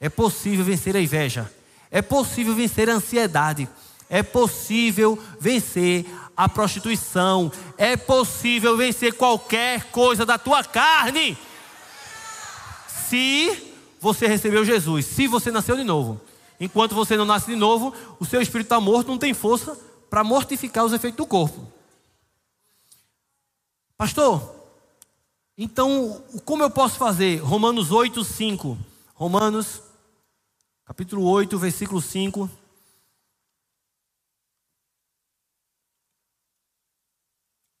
Speaker 1: É possível vencer a inveja. É possível vencer a ansiedade. É possível vencer a prostituição. É possível vencer qualquer coisa da tua carne. Se você recebeu Jesus, se você nasceu de novo. Enquanto você não nasce de novo, o seu espírito está morto, não tem força para mortificar os efeitos do corpo. Pastor, então como eu posso fazer? Romanos 8, 5. Romanos, capítulo 8, versículo 5.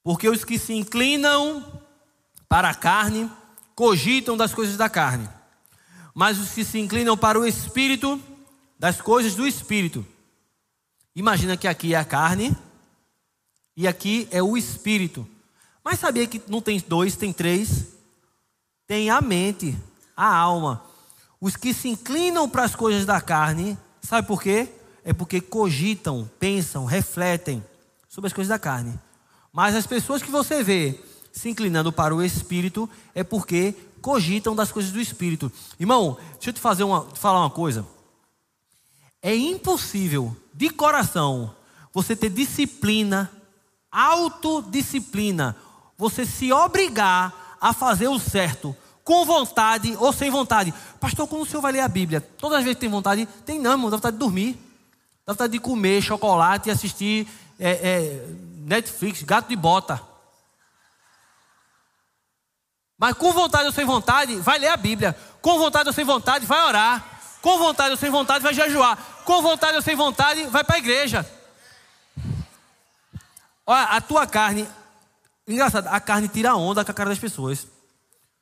Speaker 1: Porque os que se inclinam para a carne cogitam das coisas da carne, mas os que se inclinam para o espírito, das coisas do espírito. Imagina que aqui é a carne e aqui é o espírito. Mas sabia que não tem dois, tem três? Tem a mente, a alma. Os que se inclinam para as coisas da carne, sabe por quê? É porque cogitam, pensam, refletem sobre as coisas da carne. Mas as pessoas que você vê se inclinando para o espírito é porque cogitam das coisas do espírito. Irmão, deixa eu te fazer uma, te falar uma coisa. É impossível, de coração, você ter disciplina, autodisciplina, você se obrigar a fazer o certo, com vontade ou sem vontade. Pastor, como o senhor vai ler a Bíblia? Todas as vezes tem vontade, tem não, irmão, dá vontade de dormir, dá vontade de comer chocolate e assistir é, é, Netflix, gato de bota. Mas com vontade ou sem vontade, vai ler a Bíblia. Com vontade ou sem vontade, vai orar. Com vontade ou sem vontade, vai jejuar. Com vontade ou sem vontade, vai para a igreja. Olha, a tua carne. Engraçado, a carne tira onda com a cara das pessoas.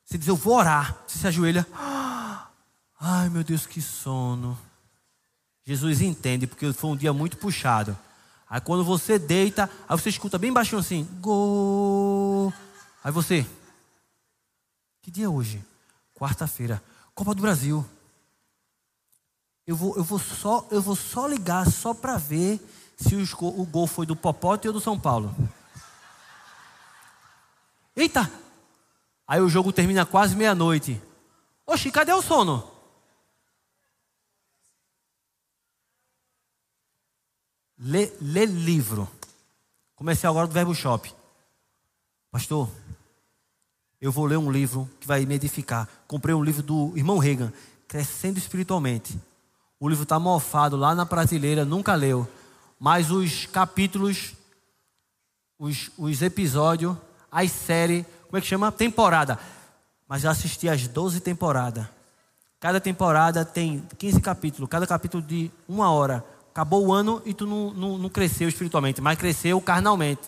Speaker 1: Você diz, eu vou orar. Você se ajoelha. Ai, meu Deus, que sono. Jesus entende, porque foi um dia muito puxado. Aí quando você deita, aí você escuta bem baixinho assim, gol. Aí você, que dia é hoje? Quarta-feira. Copa do Brasil. Eu vou, eu vou, só, eu vou só ligar só para ver se o, o gol foi do Popote ou do São Paulo. Eita! Aí o jogo termina quase meia-noite. Oxi, cadê o sono? Lê, lê livro. Comecei agora do Verbo Shop. Pastor, eu vou ler um livro que vai me edificar. Comprei um livro do irmão Reagan, Crescendo Espiritualmente. O livro está mofado lá na prateleira, nunca leu. Mas os capítulos, os, os episódios, as séries, como é que chama? Temporada. Mas já assisti as 12 temporadas. Cada temporada tem 15 capítulos, cada capítulo de uma hora. Acabou o ano e tu não, não, não cresceu espiritualmente, mas cresceu carnalmente.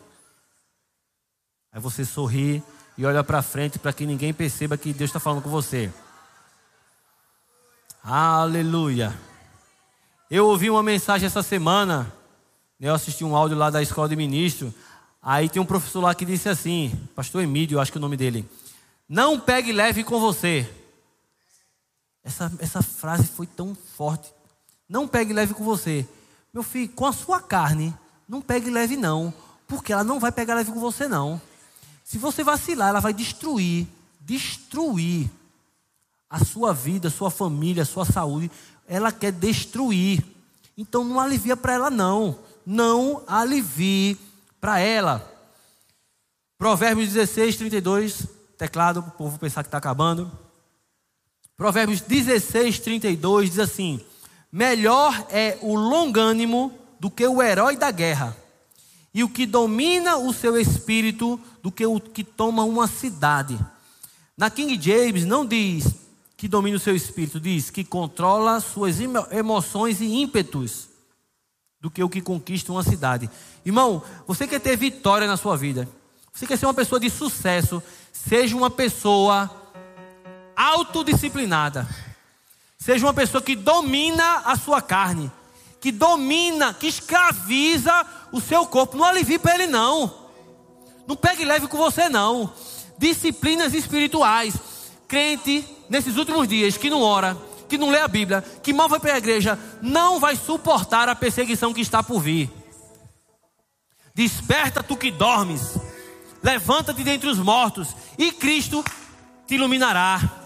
Speaker 1: Aí você sorri e olha para frente para que ninguém perceba que Deus está falando com você. Aleluia. Eu ouvi uma mensagem essa semana. Né, eu assisti um áudio lá da escola de ministro. Aí tem um professor lá que disse assim, Pastor Emílio, acho que é o nome dele. Não pegue leve com você. Essa, essa frase foi tão forte. Não pegue leve com você. Meu filho, com a sua carne, não pegue leve não. Porque ela não vai pegar leve com você não. Se você vacilar, ela vai destruir, destruir a sua vida, a sua família, a sua saúde. Ela quer destruir. Então não alivia para ela não. Não alivie para ela. Provérbios 16, 32. Teclado, para o povo pensar que está acabando. Provérbios 16, 32 diz assim: Melhor é o longânimo do que o herói da guerra e o que domina o seu espírito do que o que toma uma cidade. Na King James não diz que domina o seu espírito, diz que controla suas emoções e ímpetos do que o que conquista uma cidade. Irmão, você quer ter vitória na sua vida, você quer ser uma pessoa de sucesso, seja uma pessoa autodisciplinada, seja uma pessoa que domina a sua carne, que domina, que escraviza o seu corpo. Não alivie para ele, não. Não pegue leve com você, não. Disciplinas espirituais. Crente, nesses últimos dias, que não ora, que não lê a Bíblia, que mal vai para a igreja, não vai suportar a perseguição que está por vir. Desperta tu que dormes, levanta-te dentre os mortos, e Cristo te iluminará.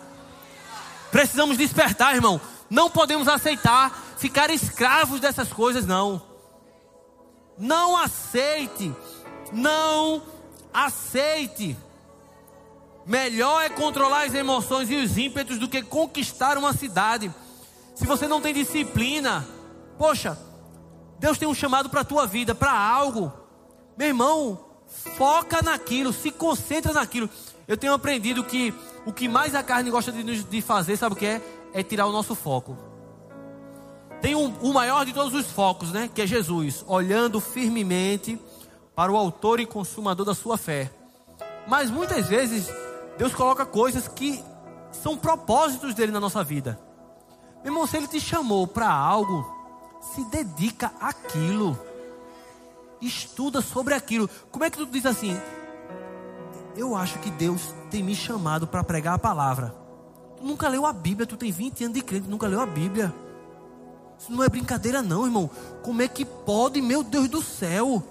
Speaker 1: Precisamos despertar, irmão. Não podemos aceitar ficar escravos dessas coisas, não. Não aceite Não aceite. Melhor é controlar as emoções e os ímpetos do que conquistar uma cidade. Se você não tem disciplina, poxa, Deus tem um chamado para a tua vida, para algo. Meu irmão, foca naquilo, se concentra naquilo. Eu tenho aprendido que o que mais a carne gosta de, de fazer, sabe o que é? É tirar o nosso foco. Tem um, o maior de todos os focos, né? Que é Jesus, olhando firmemente para o autor e consumador da sua fé. Mas muitas vezes Deus coloca coisas que são propósitos dele na nossa vida. Meu irmão, se ele te chamou para algo, se dedica àquilo. Estuda sobre aquilo. Como é que tu diz assim? Eu acho que Deus tem me chamado para pregar a palavra. Tu nunca leu a Bíblia, tu tem 20 anos de crente, nunca leu a Bíblia. Isso não é brincadeira, não, irmão. Como é que pode, meu Deus do céu?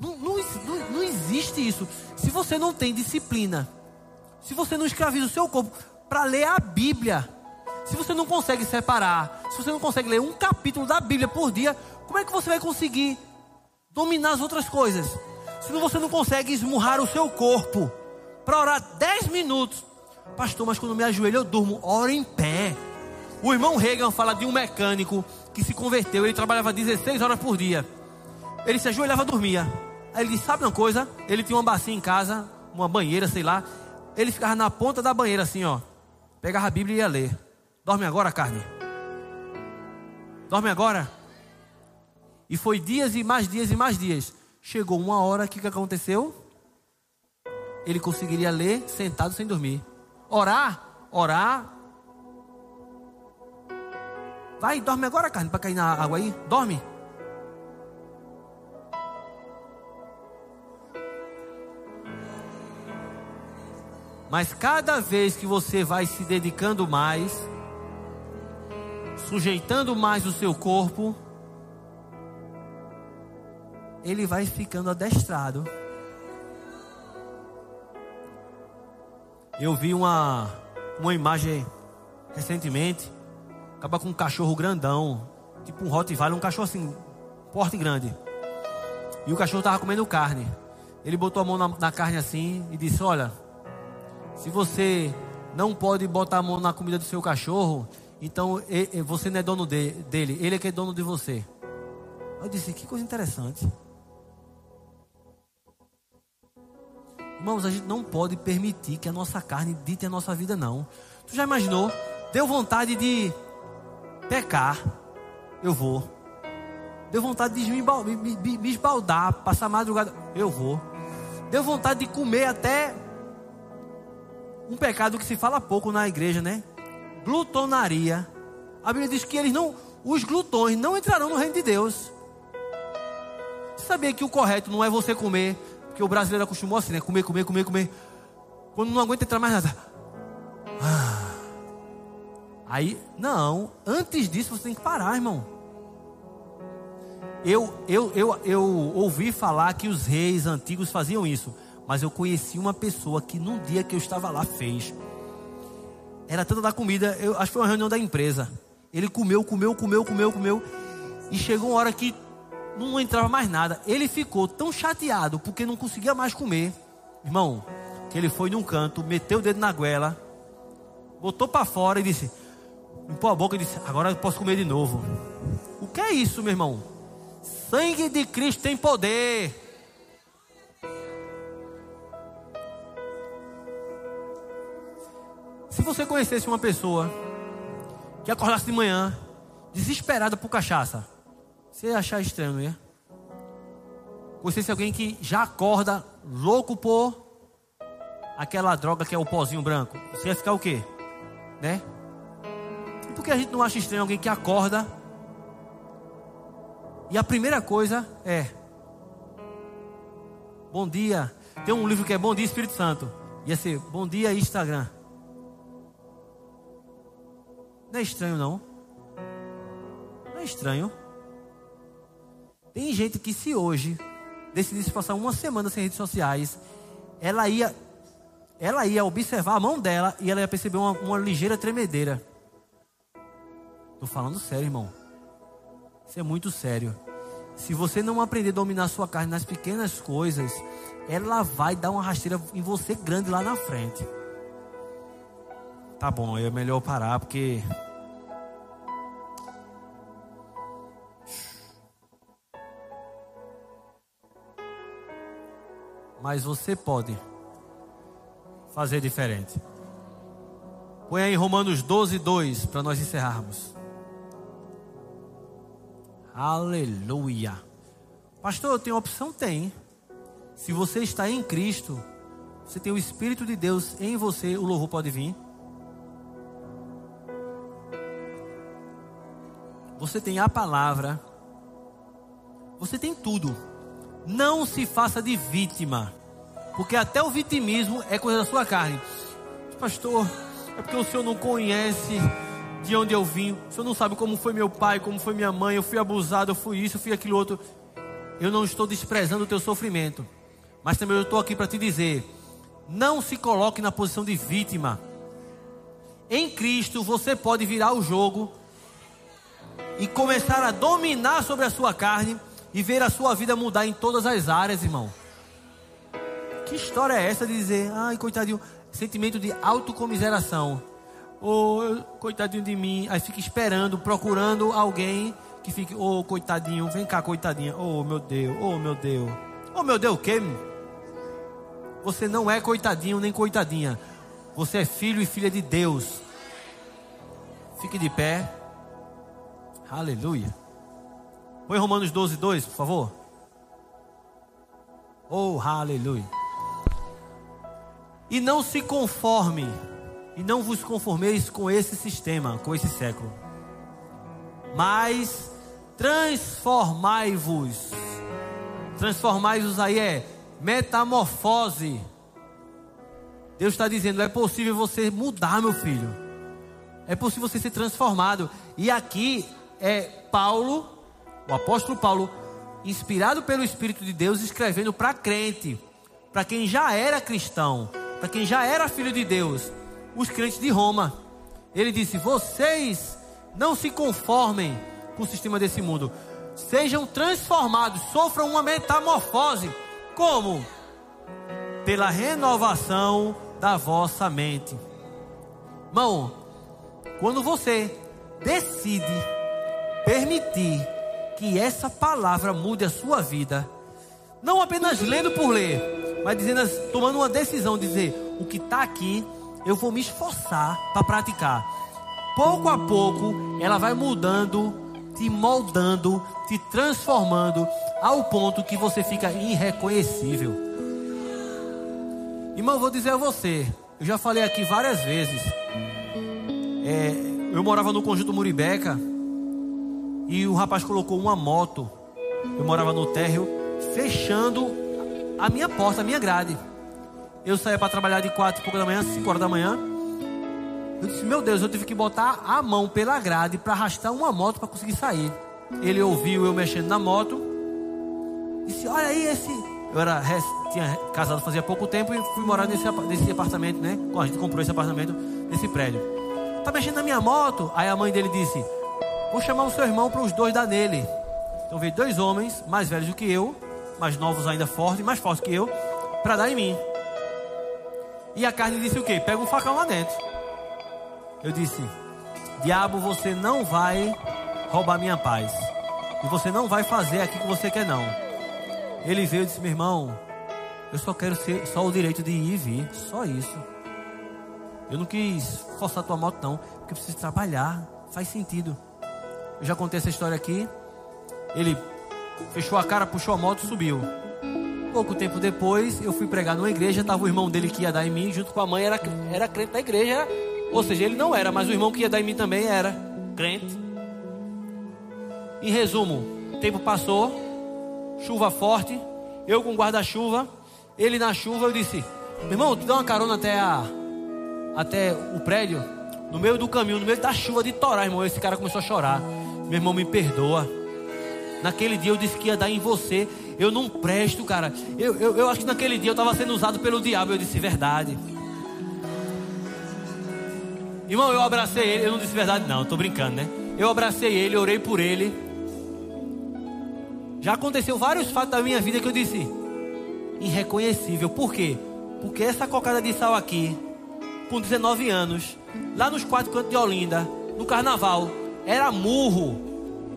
Speaker 1: Não, não, não, não existe isso. Se você não tem disciplina, se você não escraviza o seu corpo para ler a Bíblia, se você não consegue separar, se você não consegue ler um capítulo da Bíblia por dia, como é que você vai conseguir dominar as outras coisas? Se você não consegue esmurrar o seu corpo para orar 10 minutos, pastor, mas quando me ajoelho eu durmo, ora em pé. O irmão Reagan fala de um mecânico que se converteu, ele trabalhava 16 horas por dia. Ele se ajoelhava dormia. Aí ele disse: Sabe uma coisa? Ele tinha uma bacia em casa, uma banheira, sei lá. Ele ficava na ponta da banheira assim, ó. Pegava a Bíblia e ia ler. Dorme agora, carne. Dorme agora. E foi dias e mais dias e mais dias. Chegou uma hora que o que aconteceu? Ele conseguiria ler sentado sem dormir. Orar, orar. Vai, dorme agora, carne, para cair na água aí. Dorme. Mas cada vez que você vai se dedicando mais, sujeitando mais o seu corpo, ele vai ficando adestrado. Eu vi uma, uma imagem recentemente, acaba com um cachorro grandão, tipo um Rottweiler, um cachorro assim, porte grande. E o cachorro estava comendo carne. Ele botou a mão na, na carne assim e disse: Olha, se você não pode botar a mão na comida do seu cachorro, então você não é dono dele, ele é que é dono de você. Eu disse: Que coisa interessante. Irmãos, a gente não pode permitir que a nossa carne dite a nossa vida, não. Tu já imaginou? Deu vontade de pecar, eu vou. Deu vontade de me esbaldar, passar madrugada, eu vou. Deu vontade de comer até um pecado que se fala pouco na igreja, né? Glutonaria. A Bíblia diz que eles não, os glutões não entrarão no reino de Deus. Você sabia que o correto não é você comer, porque o brasileiro acostumou assim, né? Comer, comer, comer, comer. Quando não aguenta entrar mais nada. Ah. Aí, não, antes disso você tem que parar, irmão. Eu, eu, eu, eu ouvi falar que os reis antigos faziam isso. Mas eu conheci uma pessoa que num dia que eu estava lá fez. Era tanta da comida, eu acho que foi uma reunião da empresa. Ele comeu, comeu, comeu, comeu, comeu. E chegou uma hora que não entrava mais nada. Ele ficou tão chateado porque não conseguia mais comer. Irmão, que ele foi num canto, meteu o dedo na goela, botou para fora e disse: limpou a boca e disse: Agora eu posso comer de novo. O que é isso, meu irmão? Sangue de Cristo tem poder. Se você conhecesse uma pessoa que acordasse de manhã desesperada por cachaça, você achar estranho, não ia? Conhecesse alguém que já acorda louco por aquela droga que é o pozinho branco, você ia ficar o quê? Né? Por que a gente não acha estranho alguém que acorda e a primeira coisa é Bom dia. Tem um livro que é Bom Dia Espírito Santo. Ia ser Bom Dia Instagram. Não é estranho, não? Não é estranho. Tem gente que, se hoje decidisse passar uma semana sem redes sociais, ela ia, ela ia observar a mão dela e ela ia perceber uma, uma ligeira tremedeira. Estou falando sério, irmão. Isso é muito sério. se você não aprender a dominar sua carne nas pequenas coisas, ela vai dar uma rasteira em você grande lá na frente. Tá bom, é melhor parar porque Mas você pode fazer diferente. Põe aí Romanos 12, 2 para nós encerrarmos. Aleluia. Pastor, eu tenho opção? Tem. Se você está em Cristo, você tem o Espírito de Deus em você, o louvor pode vir. Você tem a palavra. Você tem tudo. Não se faça de vítima. Porque até o vitimismo é coisa da sua carne. Pastor, é porque o senhor não conhece de onde eu vim. O senhor não sabe como foi meu pai, como foi minha mãe. Eu fui abusado, eu fui isso, eu fui aquilo outro. Eu não estou desprezando o teu sofrimento. Mas também eu estou aqui para te dizer: não se coloque na posição de vítima. Em Cristo você pode virar o jogo e começar a dominar sobre a sua carne e ver a sua vida mudar em todas as áreas, irmão. Que história é essa de dizer, ai, coitadinho, sentimento de autocomiseração. Ou, oh, coitadinho de mim, aí fica esperando, procurando alguém que fique, ô, oh, coitadinho, vem cá, coitadinha. Oh, meu Deus, oh, meu Deus. Oh, meu Deus, o quê? Você não é coitadinho nem coitadinha. Você é filho e filha de Deus. Fique de pé. Aleluia. Põe Romanos 12, 2, por favor. Oh, aleluia. E não se conforme, e não vos conformeis com esse sistema, com esse século, mas transformai-vos. Transformai-vos aí é metamorfose. Deus está dizendo: é possível você mudar, meu filho. É possível você ser transformado. E aqui é Paulo o apóstolo Paulo, inspirado pelo Espírito de Deus, escrevendo para crente, para quem já era cristão, para quem já era filho de Deus, os crentes de Roma. Ele disse: Vocês não se conformem com o sistema desse mundo, sejam transformados, sofram uma metamorfose. Como? Pela renovação da vossa mente. Irmão, quando você decide permitir que essa palavra mude a sua vida. Não apenas lendo por ler, mas dizendo, tomando uma decisão, dizer o que está aqui, eu vou me esforçar para praticar. Pouco a pouco, ela vai mudando, te moldando, te transformando ao ponto que você fica irreconhecível. Irmão, vou dizer a você, eu já falei aqui várias vezes. É, eu morava no conjunto Muribeca e o rapaz colocou uma moto. Eu morava no térreo, fechando a minha porta, a minha grade. Eu saía para trabalhar de quatro e pouco da manhã, cinco horas da manhã. Eu disse, meu Deus, eu tive que botar a mão pela grade para arrastar uma moto para conseguir sair. Ele ouviu eu mexendo na moto. Disse, olha aí esse. Eu era tinha casado fazia pouco tempo e fui morar nesse, nesse apartamento, né? A gente comprou esse apartamento nesse prédio. Tá mexendo na minha moto? Aí a mãe dele disse: Vou chamar o seu irmão para os dois dar nele. Então veio dois homens, mais velhos do que eu, mais novos ainda fortes, mais fortes que eu, para dar em mim. E a carne disse o quê? Pega um facão lá dentro. Eu disse: Diabo, você não vai roubar minha paz. E você não vai fazer aquilo que você quer, não. Ele veio e disse: Meu irmão, eu só quero ser só o direito de ir e vir. Só isso. Eu não quis forçar tua moto, não. Porque eu preciso trabalhar. Faz sentido. Eu já contei essa história aqui. Ele fechou a cara, puxou a moto e subiu. Pouco tempo depois, eu fui pregar numa igreja. Estava o irmão dele que ia dar em mim, junto com a mãe, era, era crente da igreja. Ou seja, ele não era, mas o irmão que ia dar em mim também era crente. Em resumo, o tempo passou, chuva forte, eu com guarda-chuva, ele na chuva. Eu disse: Meu irmão, tu dá uma carona até, a, até o prédio? No meio do caminho, no meio da chuva de torar, irmão, esse cara começou a chorar. Meu irmão, me perdoa. Naquele dia eu disse que ia dar em você. Eu não presto, cara. Eu, eu, eu acho que naquele dia eu estava sendo usado pelo diabo. Eu disse verdade. Irmão, eu abracei ele. Eu não disse verdade, não. Estou brincando, né? Eu abracei ele, orei por ele. Já aconteceu vários fatos da minha vida que eu disse irreconhecível. Por quê? Porque essa cocada de sal aqui, com 19 anos, lá nos quatro cantos de Olinda, no carnaval, era murro.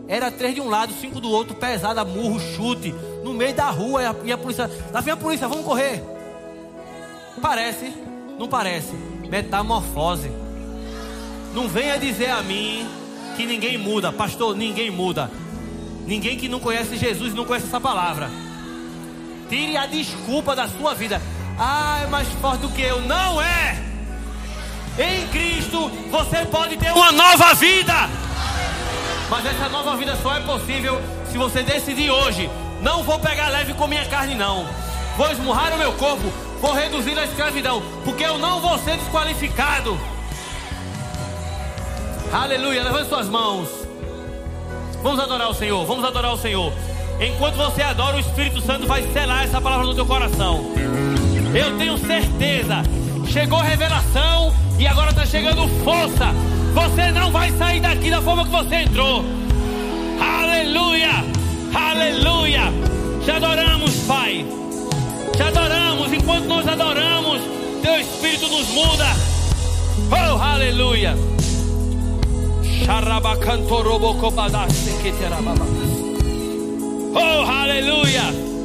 Speaker 1: Era três de um lado, cinco do outro, pesada, murro, chute, no meio da rua, e a, e a polícia. Lá vem a polícia, vamos correr. Parece, não parece. Metamorfose. Não venha dizer a mim que ninguém muda, pastor, ninguém muda. Ninguém que não conhece Jesus não conhece essa palavra. Tire a desculpa da sua vida. Ah, é mais forte do que eu. Não é! Em Cristo você pode ter uma nova vida. Mas essa nova vida só é possível se você decidir hoje. Não vou pegar leve com minha carne, não. Vou esmurrar o meu corpo. Vou reduzir a escravidão. Porque eu não vou ser desqualificado. Aleluia. Levante suas mãos. Vamos adorar o Senhor, vamos adorar o Senhor. Enquanto você adora, o Espírito Santo vai selar essa palavra no teu coração. Eu tenho certeza. Chegou revelação e agora está chegando força. Você não vai sair daqui da forma que você entrou. Aleluia! Aleluia! Te adoramos, Pai. Te adoramos. Enquanto nós adoramos, Teu Espírito nos muda. Oh, aleluia! Oh, aleluia!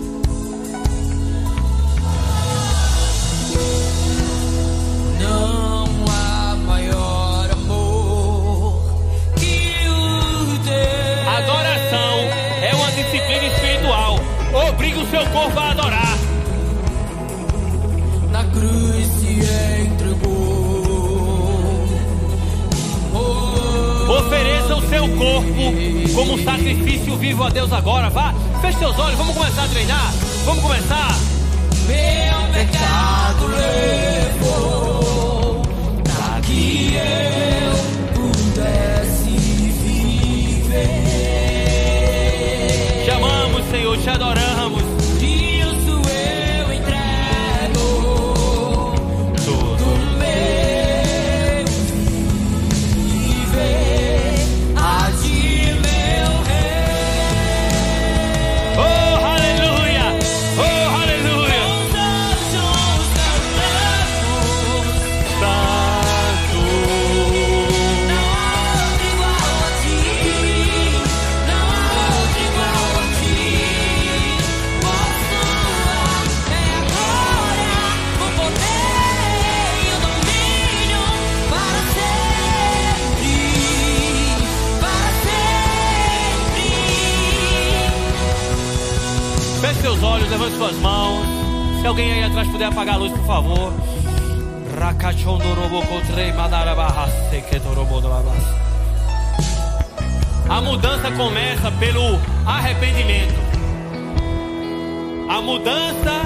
Speaker 1: Seu corpo a adorar.
Speaker 2: Na cruz se entregou.
Speaker 1: Ofereça o seu corpo como sacrifício vivo a Deus agora. Vá, feche seus olhos, vamos começar a treinar. Vamos começar.
Speaker 2: Meu pecado levou
Speaker 1: suas mãos. Se alguém aí atrás puder apagar a luz, por favor. A mudança começa pelo arrependimento. A mudança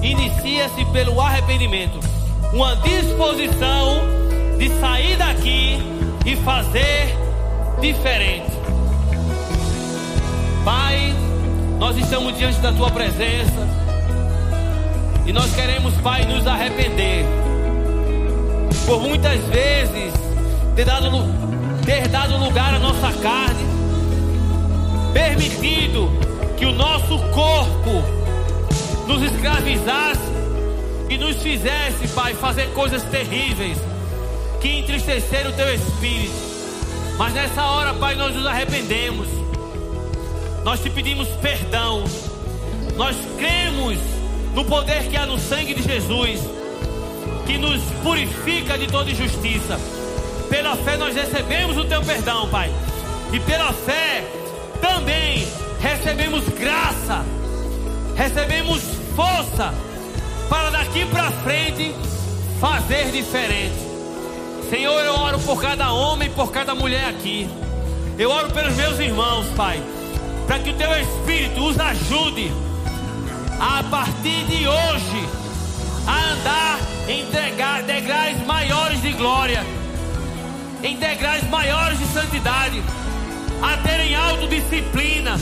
Speaker 1: inicia-se pelo arrependimento. Uma disposição de sair daqui e fazer diferente. Pai, nós estamos diante da tua presença e nós queremos, Pai, nos arrepender por muitas vezes ter dado, ter dado lugar à nossa carne, permitido que o nosso corpo nos escravizasse e nos fizesse, Pai, fazer coisas terríveis que entristeceram o teu espírito. Mas nessa hora, Pai, nós nos arrependemos. Nós te pedimos perdão. Nós cremos no poder que há no sangue de Jesus, que nos purifica de toda injustiça. Pela fé nós recebemos o teu perdão, Pai. E pela fé também recebemos graça, recebemos força para daqui para frente fazer diferente. Senhor, eu oro por cada homem por cada mulher aqui. Eu oro pelos meus irmãos, Pai, para que o teu Espírito os ajude a partir de hoje a andar em degra- degraus maiores de glória, em degraus maiores de santidade, a terem autodisciplina,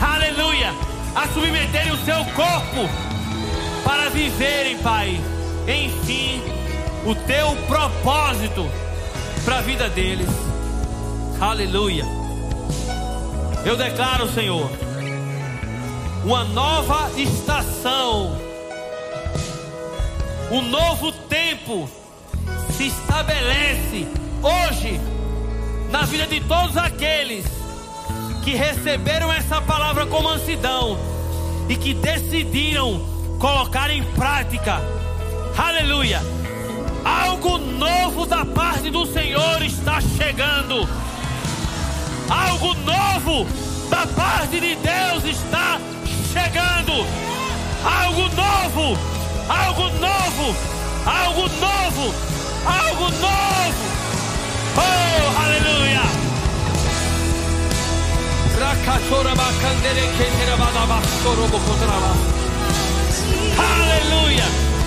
Speaker 1: aleluia, a submeterem o seu corpo para viverem, Pai, enfim, o teu propósito para a vida deles, aleluia. Eu declaro, Senhor, uma nova estação, um novo tempo se estabelece hoje na vida de todos aqueles que receberam essa palavra com mansidão e que decidiram colocar em prática. Aleluia! Algo novo da parte do Senhor está chegando. Algo novo da parte de Deus está chegando. Algo novo, algo novo, algo novo, algo novo. Oh, aleluia! Aleluia!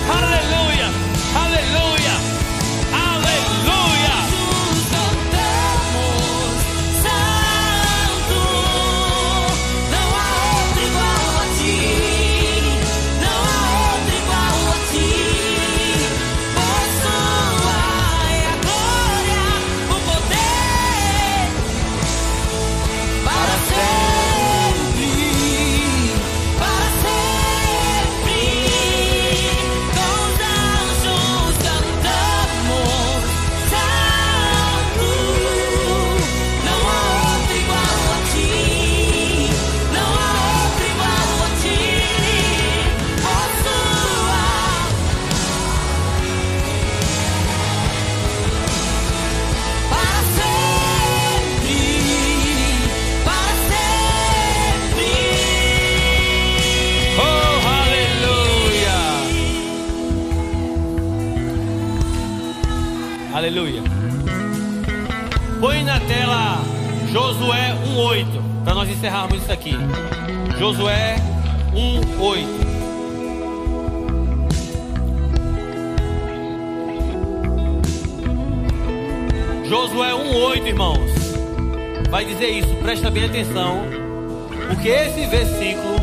Speaker 1: Aleluia! Aleluia! Aleluia! Josué 1:8 para nós encerrarmos isso aqui. Josué 1:8. Josué 1:8, irmãos. Vai dizer isso, presta bem atenção, porque esse versículo,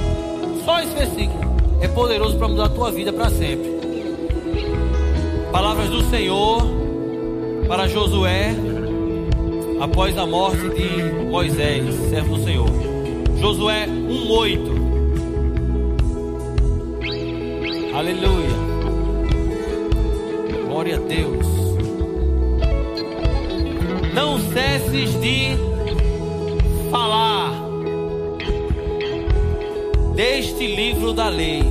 Speaker 1: só esse versículo, é poderoso para mudar a tua vida para sempre. Palavras do Senhor para Josué após a morte de Moisés, servo do Senhor. Josué 1:8. Aleluia. Glória a Deus. Não cesses de falar deste livro da lei.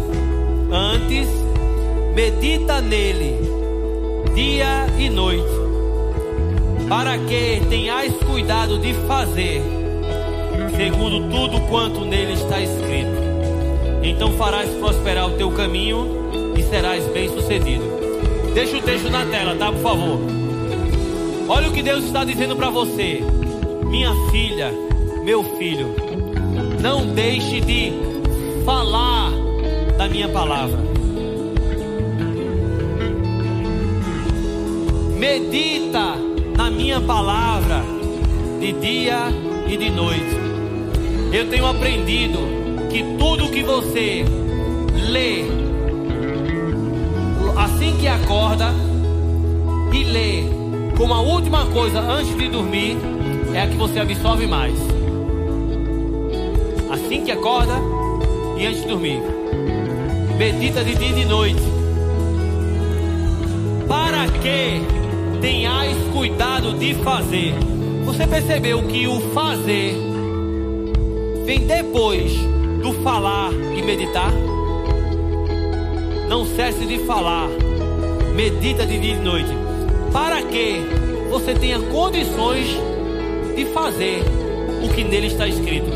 Speaker 1: Antes, medita nele dia e noite, para que tenhais cuidado de fazer segundo tudo quanto nele está escrito. Então farás prosperar o teu caminho e serás bem-sucedido. Deixa o texto na tela, tá, por favor? Olha o que Deus está dizendo para você, minha filha, meu filho. Não deixe de falar da minha palavra. Medita palavra de dia e de noite. Eu tenho aprendido que tudo que você lê assim que acorda e lê como a última coisa antes de dormir é a que você absorve mais. Assim que acorda e antes de dormir. Medita de dia e de noite. Para que tenhais cuidado de fazer. Você percebeu que o fazer vem depois do falar e meditar? Não cesse de falar. Medita de dia e de noite. Para que você tenha condições de fazer o que nele está escrito.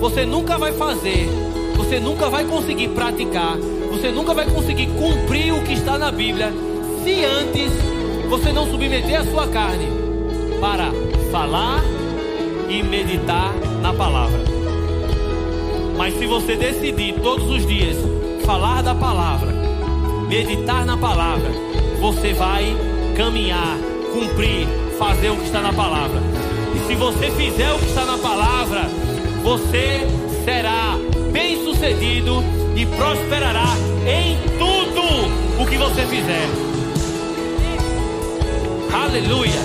Speaker 1: Você nunca vai fazer, você nunca vai conseguir praticar, você nunca vai conseguir cumprir o que está na Bíblia se antes você não submeter a sua carne para falar e meditar na palavra. Mas se você decidir todos os dias falar da palavra, meditar na palavra, você vai caminhar, cumprir, fazer o que está na palavra. E se você fizer o que está na palavra, você será bem-sucedido e prosperará em tudo o que você fizer. Aleluia.